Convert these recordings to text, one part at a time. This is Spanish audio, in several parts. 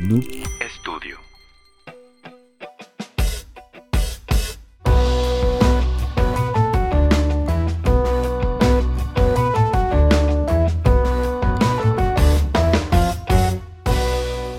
Noob Studio.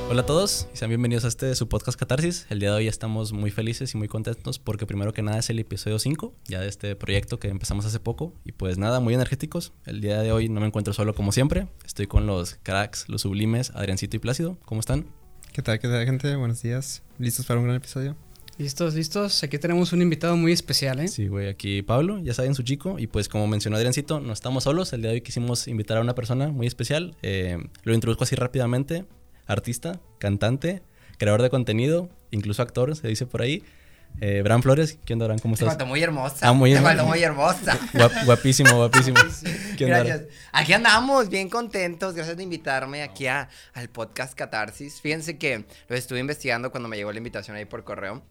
Hola a todos y sean bienvenidos a este su podcast Catarsis. El día de hoy estamos muy felices y muy contentos porque primero que nada es el episodio 5 ya de este proyecto que empezamos hace poco y pues nada, muy energéticos. El día de hoy no me encuentro solo como siempre, estoy con los cracks, los sublimes, Adriancito y Plácido. ¿Cómo están? ¿Qué tal, qué tal, gente? Buenos días. ¿Listos para un gran episodio? Listos, listos. Aquí tenemos un invitado muy especial, ¿eh? Sí, güey, aquí Pablo, ya saben su chico y pues como mencionó Adriancito, no estamos solos. El día de hoy quisimos invitar a una persona muy especial. Eh, lo introduzco así rápidamente. Artista, cantante, creador de contenido, incluso actor, se dice por ahí. Eh, Bran Flores, ¿qué onda, Bran? ¿Cómo Te estás? faltó muy hermosa. Ah, muy Te hermosa. faltó muy hermosa. Guap- guapísimo, guapísimo. ¿Qué onda? Gracias. Aquí andamos, bien contentos. Gracias de invitarme aquí a- al podcast Catarsis. Fíjense que lo estuve investigando cuando me llegó la invitación ahí por correo.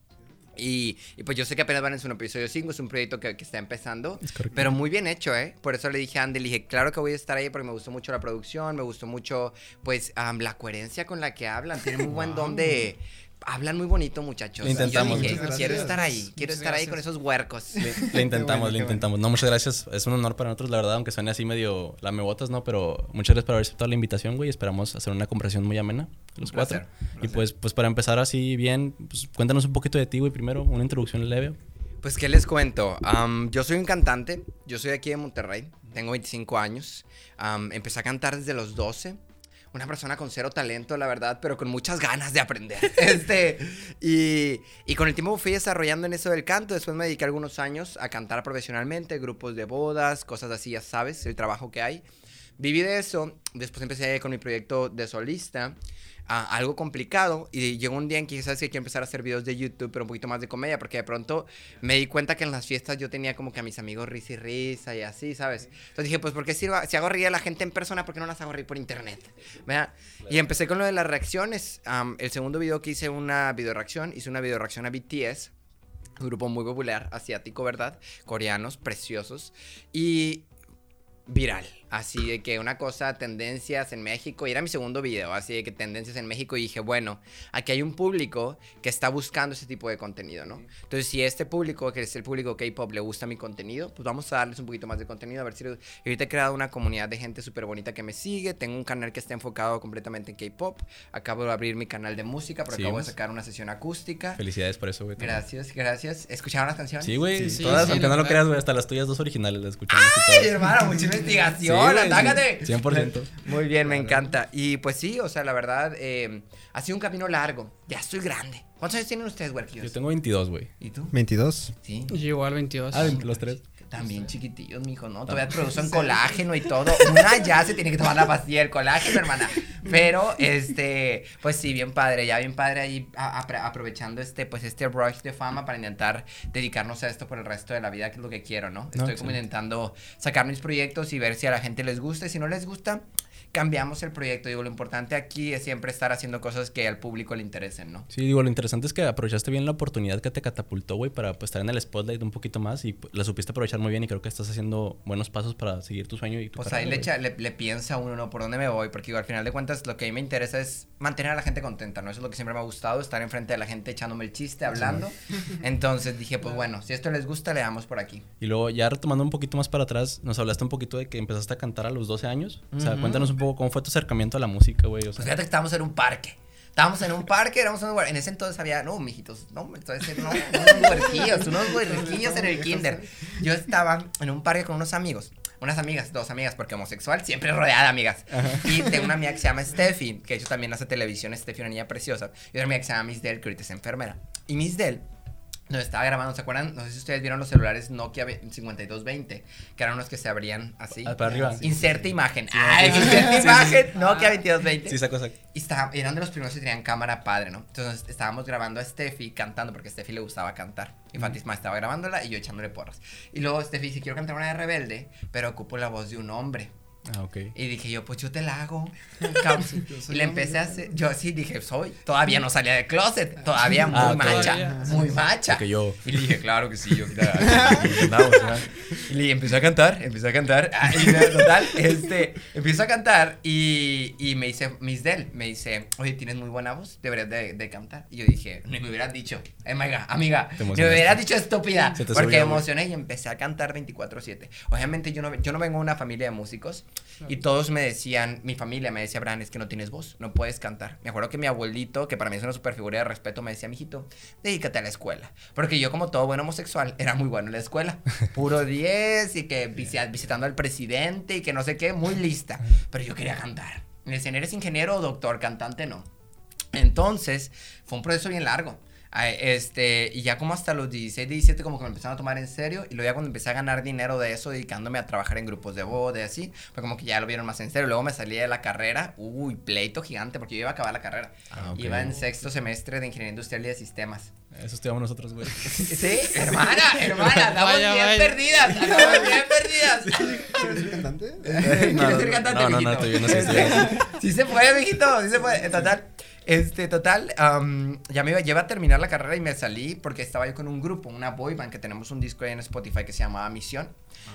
Y, y pues yo sé que apenas van en su episodio 5, es un proyecto que, que está empezando, Es correcto. pero muy bien hecho, ¿eh? Por eso le dije a Andy, le dije, claro que voy a estar ahí porque me gustó mucho la producción, me gustó mucho, pues, la coherencia con la que hablan, tienen muy buen don de... Hablan muy bonito, muchachos. Lo intentamos, Y yo dije, quiero estar ahí, quiero Muchas estar ahí con esos huercos. Le, le intentamos, bueno, le bueno. intentamos. No, muchas gracias. Es un honor para nosotros, la verdad, aunque suene así medio lamebotas, ¿no? Pero muchas gracias por haber aceptado la invitación, güey. Esperamos hacer una conversación muy amena, los Un cuatro. placer, Y pues, pues para empezar así bien, pues cuéntanos un poquito de ti, güey, primero, una introducción leve. Pues, ¿qué les cuento? Am, yo soy un cantante, yo soy de aquí de Monterrey, tengo 25 años, empecé a cantar desde los 12, una persona con cero talento, la verdad, pero con muchas ganas de aprender. este, y, y con el tiempo fui desarrollando en eso del canto, después me dediqué algunos años a cantar profesionalmente, grupos de bodas, cosas así, ya sabes, el trabajo que hay. Viví de eso, después empecé con mi proyecto de solista, a algo complicado, y llegó un día en que ¿sabes qué? Quiero empezar a hacer videos de YouTube, pero un poquito más de comedia, porque de pronto me di cuenta que en las fiestas yo tenía como que a mis amigos risa y risa y así, ¿sabes? Entonces dije, pues, ¿por qué si, si hago reír a la gente en persona, por qué no las hago reír por internet? ¿Verdad? Y empecé con lo de las reacciones. El segundo video que hice una video reacción, hice una video reacción a BTS, un grupo muy popular, asiático, ¿verdad? Coreanos, preciosos. Y viral. Así de que una cosa, tendencias en México, y era mi segundo video, así de que tendencias en México, y dije, bueno, aquí hay un público que está buscando ese tipo de contenido, ¿no? Entonces, si este público, que es el público K-pop, le gusta mi contenido, pues vamos a darles un poquito más de contenido, a ver si... lo- y ahorita he creado una comunidad de gente súper bonita que me sigue, tengo un canal que está enfocado completamente en K-pop, acabo de abrir mi canal de música, pero Sí, acabo de sacar una sesión acústica. Felicidades por eso, güey. Gracias, gracias. ¿Escucharon las canciones? Sí, güey. Sí, sí, todas, sí, aunque no lo creas, güey, hasta las tuyas dos originales las escuchamos. Ay, hermano, mucha Sí, investigación, güey, atácate. sí, 100%. Muy bien, me encanta. Y pues sí, o sea, la verdad, eh, ha sido un camino largo. Ya estoy grande. ¿Cuántos años tienen ustedes, Yo huerquillos? tengo 22, güey. ¿Y tú? 22. Sí. Yo igual 22. Ah, los tres. También chiquitillos, mijo, ¿no? Todavía producen colágeno y todo. Una ya se tiene que tomar la pastilla del colágeno, hermana. Pero, este, pues sí, bien padre, ya bien padre ahí a- aprovechando este, pues este rush de fama para intentar dedicarnos a esto por el resto de la vida, que es lo que quiero, ¿no? Estoy como intentando sacar mis proyectos y ver si a la gente les gusta. Y si no les gusta, cambiamos el proyecto. Digo, lo importante aquí es siempre estar haciendo cosas que al público le interesen, ¿no? Sí, digo, lo interesante es que aprovechaste bien la oportunidad que te catapultó, güey, para pues, estar en el spotlight un poquito más y pues, la supiste aprovechar muy bien y creo que estás haciendo buenos pasos para seguir tu sueño y tu Pues carrera, ahí le, echa- le, le piensa uno, ¿no? Por dónde me voy, porque digo, al final de cuentas lo que a mí me interesa es mantener a la gente contenta, ¿no? Eso es lo que siempre me ha gustado, estar enfrente de la gente echándome el chiste, hablando. Entonces dije, pues bueno, si esto les gusta, le damos por aquí. Y luego, ya retomando un poquito más para atrás, nos hablaste un poquito de que empezaste a cantar a los 12 años. O sea, cuéntanos un poco cómo fue tu acercamiento a la música, güey. O Pues sea, fíjate que estábamos en un parque. Estábamos en un parque, éramos unos, en ese entonces había, no, mijitos, no, entonces no, unos huerquillos, unos huerquillos en el kinder. Yo estaba en un parque con unos amigos, unas amigas, dos amigas, porque homosexual siempre rodeada de amigas. Y tengo una amiga que se llama Steffi, que de hecho también hace televisión, Steffi, una niña preciosa. Y otra amiga que se llama Miss Del, que ahorita es enfermera. Y Miss Del nos estaba grabando, ¿se acuerdan? No sé si ustedes vieron los celulares Nokia ve- 5220, que eran unos que se abrían así. Ah, para arriba. Inserte imagen. Ay, inserte imagen. Nokia 2220. sí, saco, saco. Y estaba- eran de los primeros que tenían cámara padre, ¿no? Entonces estábamos grabando a Steffi cantando porque a Steffi le gustaba cantar. Y Fatisma estaba grabándola y yo echándole porras. Y luego Steffi dice, quiero cantar una de rebelde, pero ocupo la voz de un hombre. Ah, ok. Y dije yo, pues yo te la hago. y le empecé a hacer, yo sí dije, soy, todavía no salía del closet, todavía muy Ah, macha, todavía. muy macha. Porque yo. Y le dije, claro que sí, yo. Y le empezó a cantar, empezó a cantar. Ah, y total, este, empezó a cantar y, y me dice, Miss Del, me dice, oye, tienes muy buena voz, deberías de, de cantar. Y yo dije, ni me hubieras dicho, eh, amiga, amiga, me hubieras dicho estúpida. Porque subió, me emocioné y empecé a cantar 24-7. Obviamente yo no, yo no vengo de una familia de músicos y todos me decían, mi familia me decía, Bran, es que no tienes voz, no puedes cantar. Me acuerdo que mi abuelito, que para mí es una super figura de respeto, me decía, mijito, dedícate a la escuela. Porque yo, como todo buen homosexual, era muy bueno en la escuela. Puro 10 y que visi- visitando al presidente y que no sé qué, muy lista. Pero yo quería cantar. Me decían, ¿eres ingeniero o doctor? Cantante no. Entonces, fue un proceso bien largo. Este, y ya como hasta los 16, 17 como que me empezaron a tomar en serio y luego ya cuando empecé a ganar dinero de eso, dedicándome a trabajar en grupos de boda y así, fue como que ya lo vieron más en serio. Luego me salí de la carrera, uy, pleito gigante porque yo iba a acabar la carrera. Ah. Iba en sexto semestre de Ingeniería Industrial y de Sistemas. Eso estudiamos nosotros, güey. Sí, hermana, hermana, andamos Vaya, bien vaya. perdidas, andamos bien perdidas. ¿Quieres ser cantante? ¿Quieres ser cantante, no, no, no, no sé, estoy bien. Sí se puede, mijito, sí se puede. Este, total, ya me iba, iba a terminar la carrera y me salí porque estaba yo con un grupo, una boy band, que tenemos un disco ahí en Spotify que se llamaba Misión,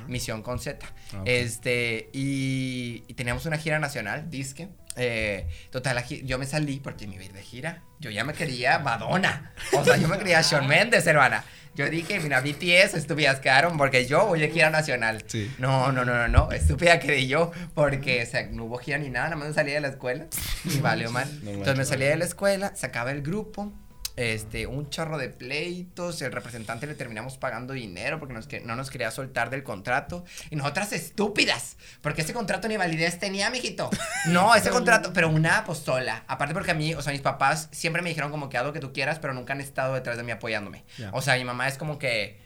Misión con Z. Ah. Este, y, y teníamos una gira nacional, disque. Eh, total, yo me salí porque me iba a ir de gira. Yo ya me quería Madonna. O sea, yo me quería Shawn Mendes, hermana. Yo dije, mira, BTS, estúpidas quedaron porque yo voy de gira nacional. Sí. No, no, no, no, no, estúpida quedé yo porque, o sea, no hubo gira ni nada, nada más me salí de la escuela y valió mal. No Entonces me salí de la escuela, se acaba el grupo, este, un chorro de pleitos, el representante le terminamos pagando dinero porque nos que- no nos quería soltar del contrato y nosotras estúpidas, porque ese contrato ni validez tenía, mijito. No, ese contrato, pero una apostola. Aparte porque a mí, o sea, mis papás siempre me dijeron como que haz lo que tú quieras, pero nunca han estado detrás de mí apoyándome. O sea, mi mamá es como que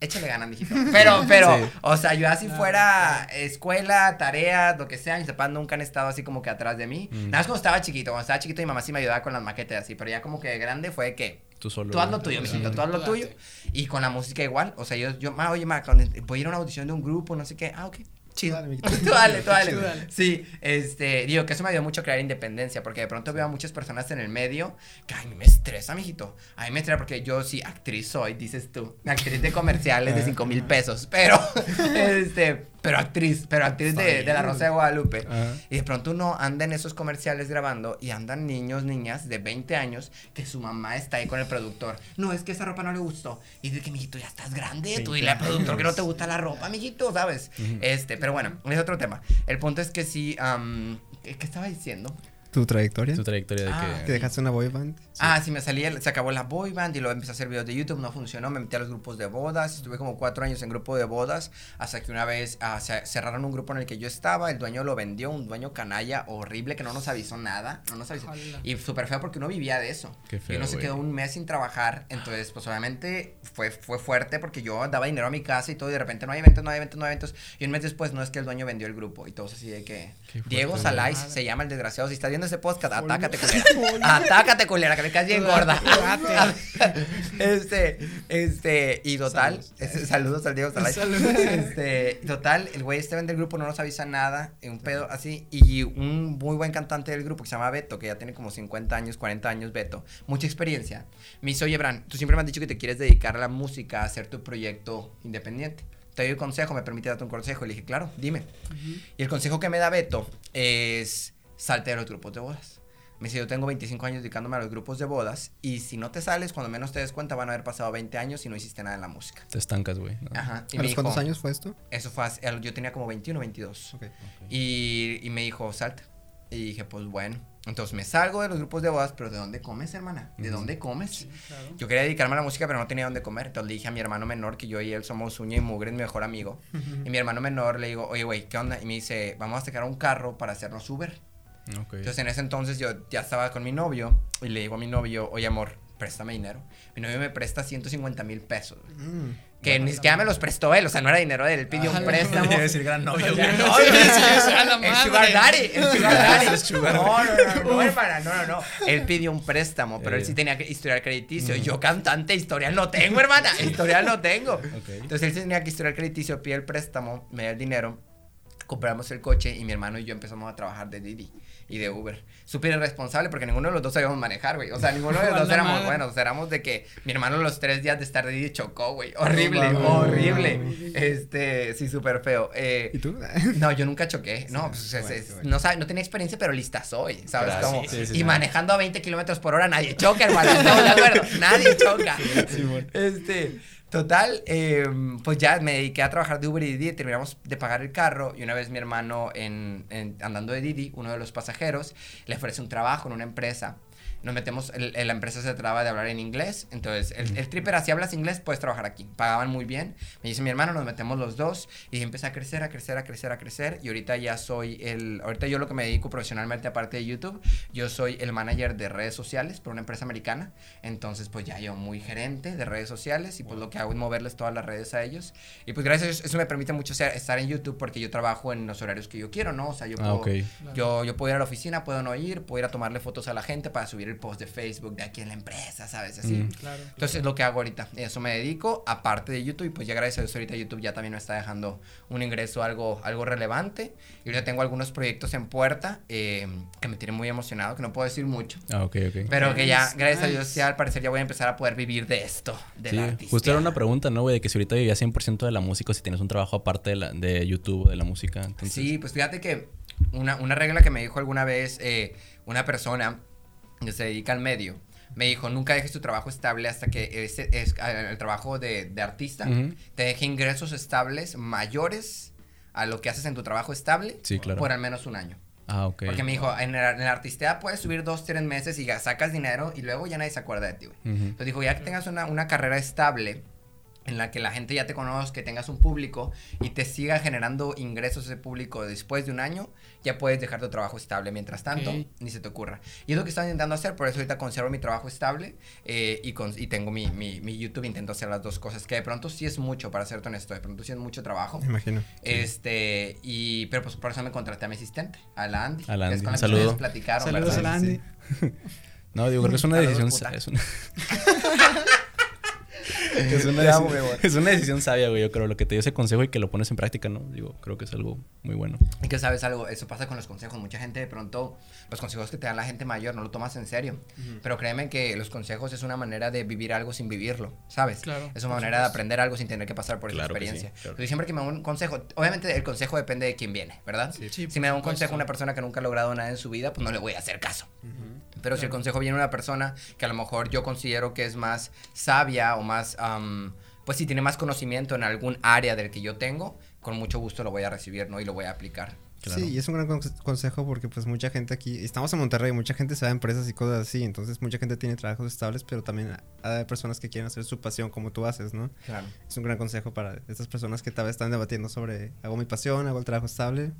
échale ganas, mijito. Pero, pero, Sí. o sea, yo así fuera escuela, tareas, lo que sea, mis papás nunca han estado así como que atrás de mí. Mm. Nada más cuando estaba chiquito, cuando estaba chiquito mi mamá sí me ayudaba con las maquetas así, pero ya como que de grande fue que Tú solo. tú haz lo tuyo, mijito, tú haz lo tuyo. Y con la música igual, o sea, yo, yo, ma, oye, ma, cuando voy a ir a una audición de un grupo, no sé qué, ah, ok. Chido. Dale. Tú dale, tú dale. Tú dale. Sí, este, digo que eso me ayudó mucho a crear independencia, porque de pronto veo a muchas personas en el medio que, ay, me estresa, mijito. A mí me estresa porque yo sí, actriz soy, dices tú. Actriz de comerciales de 5 mil pesos, pero, este, pero actriz, pero actriz de, de La Rosa de Guadalupe. Ajá. Y de pronto uno anda en esos comerciales grabando y andan niños, niñas de 20 años que su mamá está ahí con el productor. No, es que esa ropa no le gustó. Y dice que, mijito, ya estás grande. Tú dile al productor que no te gusta la ropa, mijito, ¿sabes? Este, pero bueno, es otro tema. El punto es que sí, ¿qué, qué estaba diciendo? ¿Tu trayectoria? Tu trayectoria de Ah, Que que. dejaste una boy band. Ah, sí, me salí, el- se acabó la boy band y luego empecé a hacer videos de YouTube, no funcionó, me metí a los grupos de bodas, estuve como cuatro años en grupo de bodas, hasta que una vez ah, se- cerraron un grupo en el que yo estaba, el dueño lo vendió, un dueño canalla horrible que no nos avisó nada, no nos avisó. Ojalá. Y súper feo porque uno vivía de eso. Qué y feo, uno se quedó un mes sin trabajar, entonces pues obviamente fue, fue fuerte porque yo daba dinero a mi casa y todo y de repente no hay eventos, no hay eventos, no hay eventos. Y un mes después no es que el dueño vendió el grupo y todos así de que... Diego. Salais se llama el desgraciado, si estás viendo ese podcast, atácate culera. atácate culera, que me caes bien gorda. este, este, y total, este, saludos al Diego Salais. Este, total, el güey este vende el grupo, no nos avisa nada, un pedo así, y un muy buen cantante del grupo que se llama Beto, que ya tiene como 50 años, 40 años, Beto, mucha experiencia. Me dice, oye, Bran, tú siempre me has dicho que te quieres dedicar a la música, a hacer tu proyecto independiente. Te doy un consejo, me permite darte un consejo. Y le dije, claro, dime. Y el consejo que me da Beto es salte de los grupos de bodas. Me dice, yo tengo 25 años dedicándome a los grupos de bodas y si no te sales, cuando menos te des cuenta, van a haber pasado 20 años y no hiciste nada en la música. Te estancas, güey. ¿no? Ajá. Y ¿A me los dijo, cuántos años fue esto? Eso fue, yo tenía como 21 22. Ok. Y, y me dijo, salta. Y dije, pues bueno. Entonces me salgo de los grupos de bodas, pero ¿de dónde comes, hermana? ¿De dónde comes? Sí, claro. Yo quería dedicarme a la música, pero no tenía dónde comer. Entonces le dije a mi hermano menor, que yo y él somos uña y mugre, es mi mejor amigo. Y mi hermano menor le digo, oye, güey, ¿qué onda? Y me dice, vamos a sacar un carro para hacernos Uber. Ok. Entonces en ese entonces yo ya estaba con mi novio y le digo a mi novio, oye, amor, préstame dinero. Mi novio me presta 150 mil pesos. Mm. Que ni siquiera me los prestó él, o sea, no era dinero de él, él pidió Ah, un la- préstamo. Decir gran novio, Gran güey. novio, Sí, sí, a la el sugar daddy, el sugar daddy. No, no, no, no, hermana, no, no, no. Él pidió un préstamo, pero él sí tenía que historial crediticio. Yo cantante, historial no tengo, hermana, historial no tengo. Entonces él sí tenía que historial crediticio, pide el préstamo, me da el dinero. compramos el coche y mi hermano y yo empezamos a trabajar de Didi y de Uber. Súper irresponsable porque ninguno de los dos sabíamos manejar, güey. O sea, ninguno de los dos éramos madre. buenos. Éramos de que mi hermano los tres días de estar de chocó, güey. Horrible, horrible. Este, sí, súper feo. Eh, ¿Y tú? no, yo nunca choqué. No, pues, es- bueno, es- bueno. no, sabe- no tenía experiencia, pero lista soy. ¿Sabes Claro, sí, sí, sí, y sí. manejando a 20 kilómetros por hora, nadie choca, hermano. ¿Estamos de acuerdo? Nadie choca. este, total, eh, pues ya me dediqué a trabajar de Uber y Didi. Terminamos de pagar el carro. Y una vez mi hermano, en, en- andando de Didi, uno de los pasajeros, le ofrece un trabajo en una empresa. Nos metemos, el- el- la empresa se traba de hablar en inglés. Entonces, el, el trip era: si hablas inglés, puedes trabajar aquí. Pagaban muy bien. Me dice mi hermano, nos metemos los dos. Y empecé a crecer, a crecer, a crecer, a crecer. Y ahorita ya soy el. Ahorita yo lo que me dedico profesionalmente, aparte de YouTube, yo soy el manager de redes sociales por una empresa americana. Entonces, pues ya yo muy gerente de redes sociales. Y pues lo que hago es moverles todas las redes a ellos. Y pues gracias a eso, eso me permite mucho ser- estar en YouTube porque yo trabajo en los horarios que yo quiero, ¿no? O sea, yo Ah, puedo. Yo, yo puedo ir a la oficina, puedo no ir, puedo ir a tomarle fotos a la gente para subir el post de Facebook de aquí en la empresa, ¿sabes? Así. Mm. Claro. Entonces es lo que hago ahorita. Eso me dedico, aparte de YouTube, y pues ya gracias a Dios ahorita YouTube ya también me está dejando un ingreso algo, algo relevante. Y ahorita tengo algunos proyectos en puerta eh, que me tienen muy emocionado, que no puedo decir mucho. Ah, ok, ok. Pero que ya, Nice, gracias a Dios, nice. ya al parecer ya voy a empezar a poder vivir de esto, de Sí, la justo era una pregunta, ¿no, güey? De que si ahorita vivías 100% de la música o si tienes un trabajo aparte de, la, de YouTube de la música. Entonces, Sí, pues fíjate que una, una regla que me dijo alguna vez eh, una persona que se dedica al medio, me dijo, nunca dejes tu trabajo estable hasta que ese, es, el trabajo de, de artista Ujú. te deje ingresos estables mayores a lo que haces en tu trabajo estable Sí, claro. por al menos un año. Ah, ok. Porque me dijo, en la, en la artistía puedes subir dos, tres meses y ya sacas dinero y luego ya nadie se acuerda de ti, güey. Ujú. Entonces dijo, ya que tengas una, una carrera estable en la que la gente ya te conozca, que tengas un público y te siga generando ingresos ese público después de un año, ya puedes dejar tu trabajo estable. Mientras tanto, ni se te ocurra. Y es lo que estoy intentando hacer, por eso ahorita conservo mi trabajo estable eh, y, con- y tengo mi, mi, mi YouTube, intento hacer las dos cosas, que de pronto sí es mucho, para serte honesto, de pronto sí es mucho trabajo. Me imagino. Este, y, pero pues por eso me contraté a mi asistente, a la Andy. A la que Andy, es con un la que saludo. ustedes platicaron, Saludos ¿verdad? a la Andy. No, digo, creo que es una decisión. Es una... es, una amo, deci- mi amor. es una decisión sabia, güey. Yo creo lo que te dio ese consejo y que lo pones en práctica, ¿no? Digo, creo que es algo muy bueno. Y que sabes algo, eso pasa con los consejos. Mucha gente de pronto, los consejos que te da la gente mayor no lo tomas en serio. Pero créeme que los consejos es una manera de vivir algo sin vivirlo, ¿sabes? Claro, Es una manera de aprender algo sin tener que pasar por Claro esa que sí, experiencia. claro. Entonces, siempre que me da un consejo, obviamente el consejo depende de quién viene, ¿verdad? Sí, si por me da un consejo una persona que nunca ha logrado nada en su vida, pues no le voy a hacer caso. Pero si el consejo viene de una persona que a lo mejor yo considero que es más sabia o más, am, pues si tiene más conocimiento en algún área del que yo tengo, con mucho gusto lo voy a recibir, ¿no? Y lo voy a aplicar. Claro. Sí, y es un gran conse- consejo porque pues mucha gente aquí, estamos en Monterrey, mucha gente se va a empresas y cosas así, entonces mucha gente tiene trabajos estables, pero también hay personas que quieren hacer su pasión como tú haces, ¿no? Claro. Es un gran consejo para estas personas que tal vez están debatiendo sobre, hago mi pasión, hago el trabajo estable,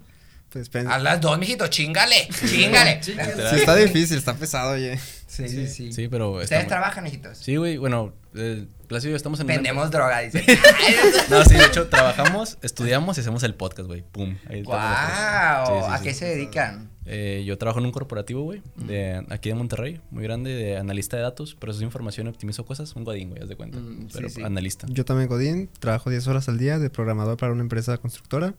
pues A las dos, mijito, chingale, chingale. Sí, está difícil, está pesado, oye. Sí, sí, sí. Sí, pero. Ustedes trabajan, mijitos. Sí, güey. Bueno, eh, yo estamos en. una- Vendemos droga, dice. No, sí, de hecho, trabajamos, estudiamos y hacemos el podcast, güey. Pum. Ahí sí, ¿A sí. qué se dedican? Eh, yo trabajo en un corporativo, güey, de aquí de Monterrey, muy grande, de analista de datos, proceso de información y optimizo cosas. Un godín, güey, haz de cuenta. Mm, pero sí. analista. Yo también, Godín, trabajo 10 horas al día de programador para una empresa constructora,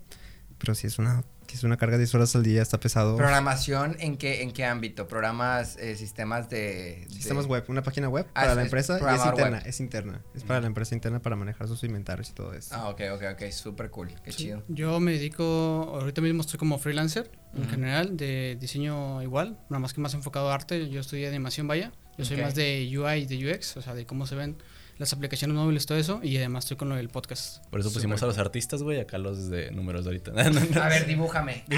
pero sí es una, es una carga 10 horas al día, está pesado. ¿Programación en qué, en qué ámbito? ¿Programas eh, sistemas de, de- Sistemas web, una página web Ah, para la es empresa y es interna, web. es interna. Es para la empresa interna para manejar sus inventarios y todo eso. Ah, ok, ok, ok. Súper cool. Qué Sí. chido. Yo me dedico, ahorita mismo estoy como freelancer en general, de diseño igual, nada más que más enfocado a arte. Yo estudié animación, vaya. Yo soy Ok. más de UI y de UX, o sea, de cómo se ven las aplicaciones móviles, todo eso. Y además estoy con lo del podcast. Por eso pusimos a los artistas, güey, acá los de números de ahorita. A ver, dibújame.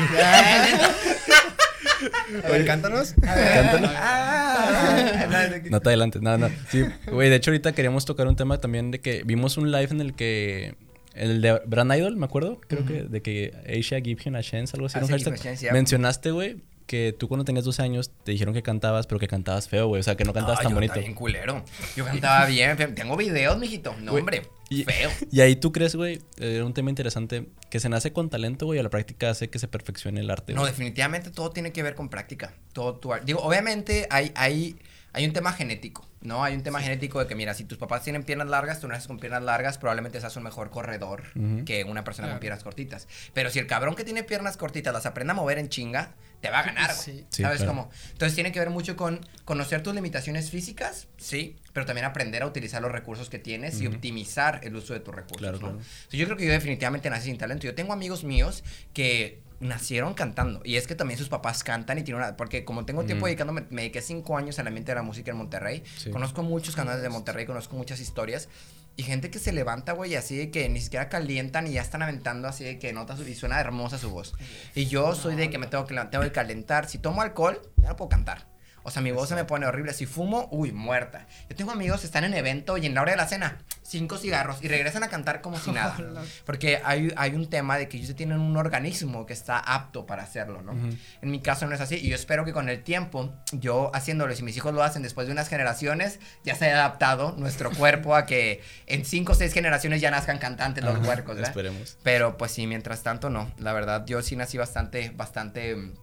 A ver, cántanos. A ver. Ah. No te adelantes, no, no. Sí, güey, de hecho ahorita queríamos tocar un tema también de que vimos un live en el que el de Brand Idol, me acuerdo, creo que de que Asia give him a chance, algo así, Ah, un sí. Mencionaste, güey, que tú cuando tenías 12 años te dijeron que cantabas, pero que cantabas feo, güey, o sea, que no cantabas No, tan yo bonito. bien culero. Yo cantaba bien. Tengo videos, mijito. No, Güey, hombre. y- Feo. Y ahí tú crees, güey, era un tema interesante, que se nace con talento, güey, a la práctica hace que se perfeccione el arte. No, güey. definitivamente todo tiene que ver con práctica. Todo tu ar- Digo, obviamente hay, hay, hay un tema genético, ¿no? Hay un tema genético de que, mira, si tus papás tienen piernas largas, tú naces con piernas largas, probablemente seas un mejor corredor que una persona con piernas cortitas. Pero si el cabrón que tiene piernas cortitas las aprende a mover en chinga, te va a ganar, güey. Sí. Sí, ¿Sabes claro. cómo? Entonces tiene que ver mucho con conocer tus limitaciones físicas, sí, pero también aprender a utilizar los recursos que tienes y Ujú. optimizar el uso de tus recursos, Claro, ¿no? claro. Entonces, yo creo que yo definitivamente nací sin talento. Yo tengo amigos míos que nacieron cantando y es que también sus papás cantan y tienen una porque como tengo tiempo Ujú. dedicándome me dediqué cinco años al ambiente de la música en Monterrey Sí. conozco muchos canales de Monterrey conozco muchas historias y gente que se levanta güey así de que ni siquiera calientan y ya están aventando así de que notas y suena hermosa su voz. Y yo soy de que me tengo que tengo que calentar. Si tomo alcohol ya no puedo cantar o sea, mi voz se me pone horrible. Si fumo, uy, muerta. Yo tengo amigos que están en evento y en la hora de la cena, cinco cigarros y regresan a cantar como si nada. Porque hay, hay un tema de que ellos tienen un organismo que está apto para hacerlo, ¿no? En mi caso no es así y yo espero que con el tiempo, yo haciéndolo, si mis hijos lo hacen después de unas generaciones, ya se haya adaptado nuestro cuerpo a que en cinco o seis generaciones ya nazcan cantantes los Ajá, huercos, ¿verdad? Esperemos. Pero pues sí, mientras tanto no. La verdad, yo sí nací bastante, bastante, mm,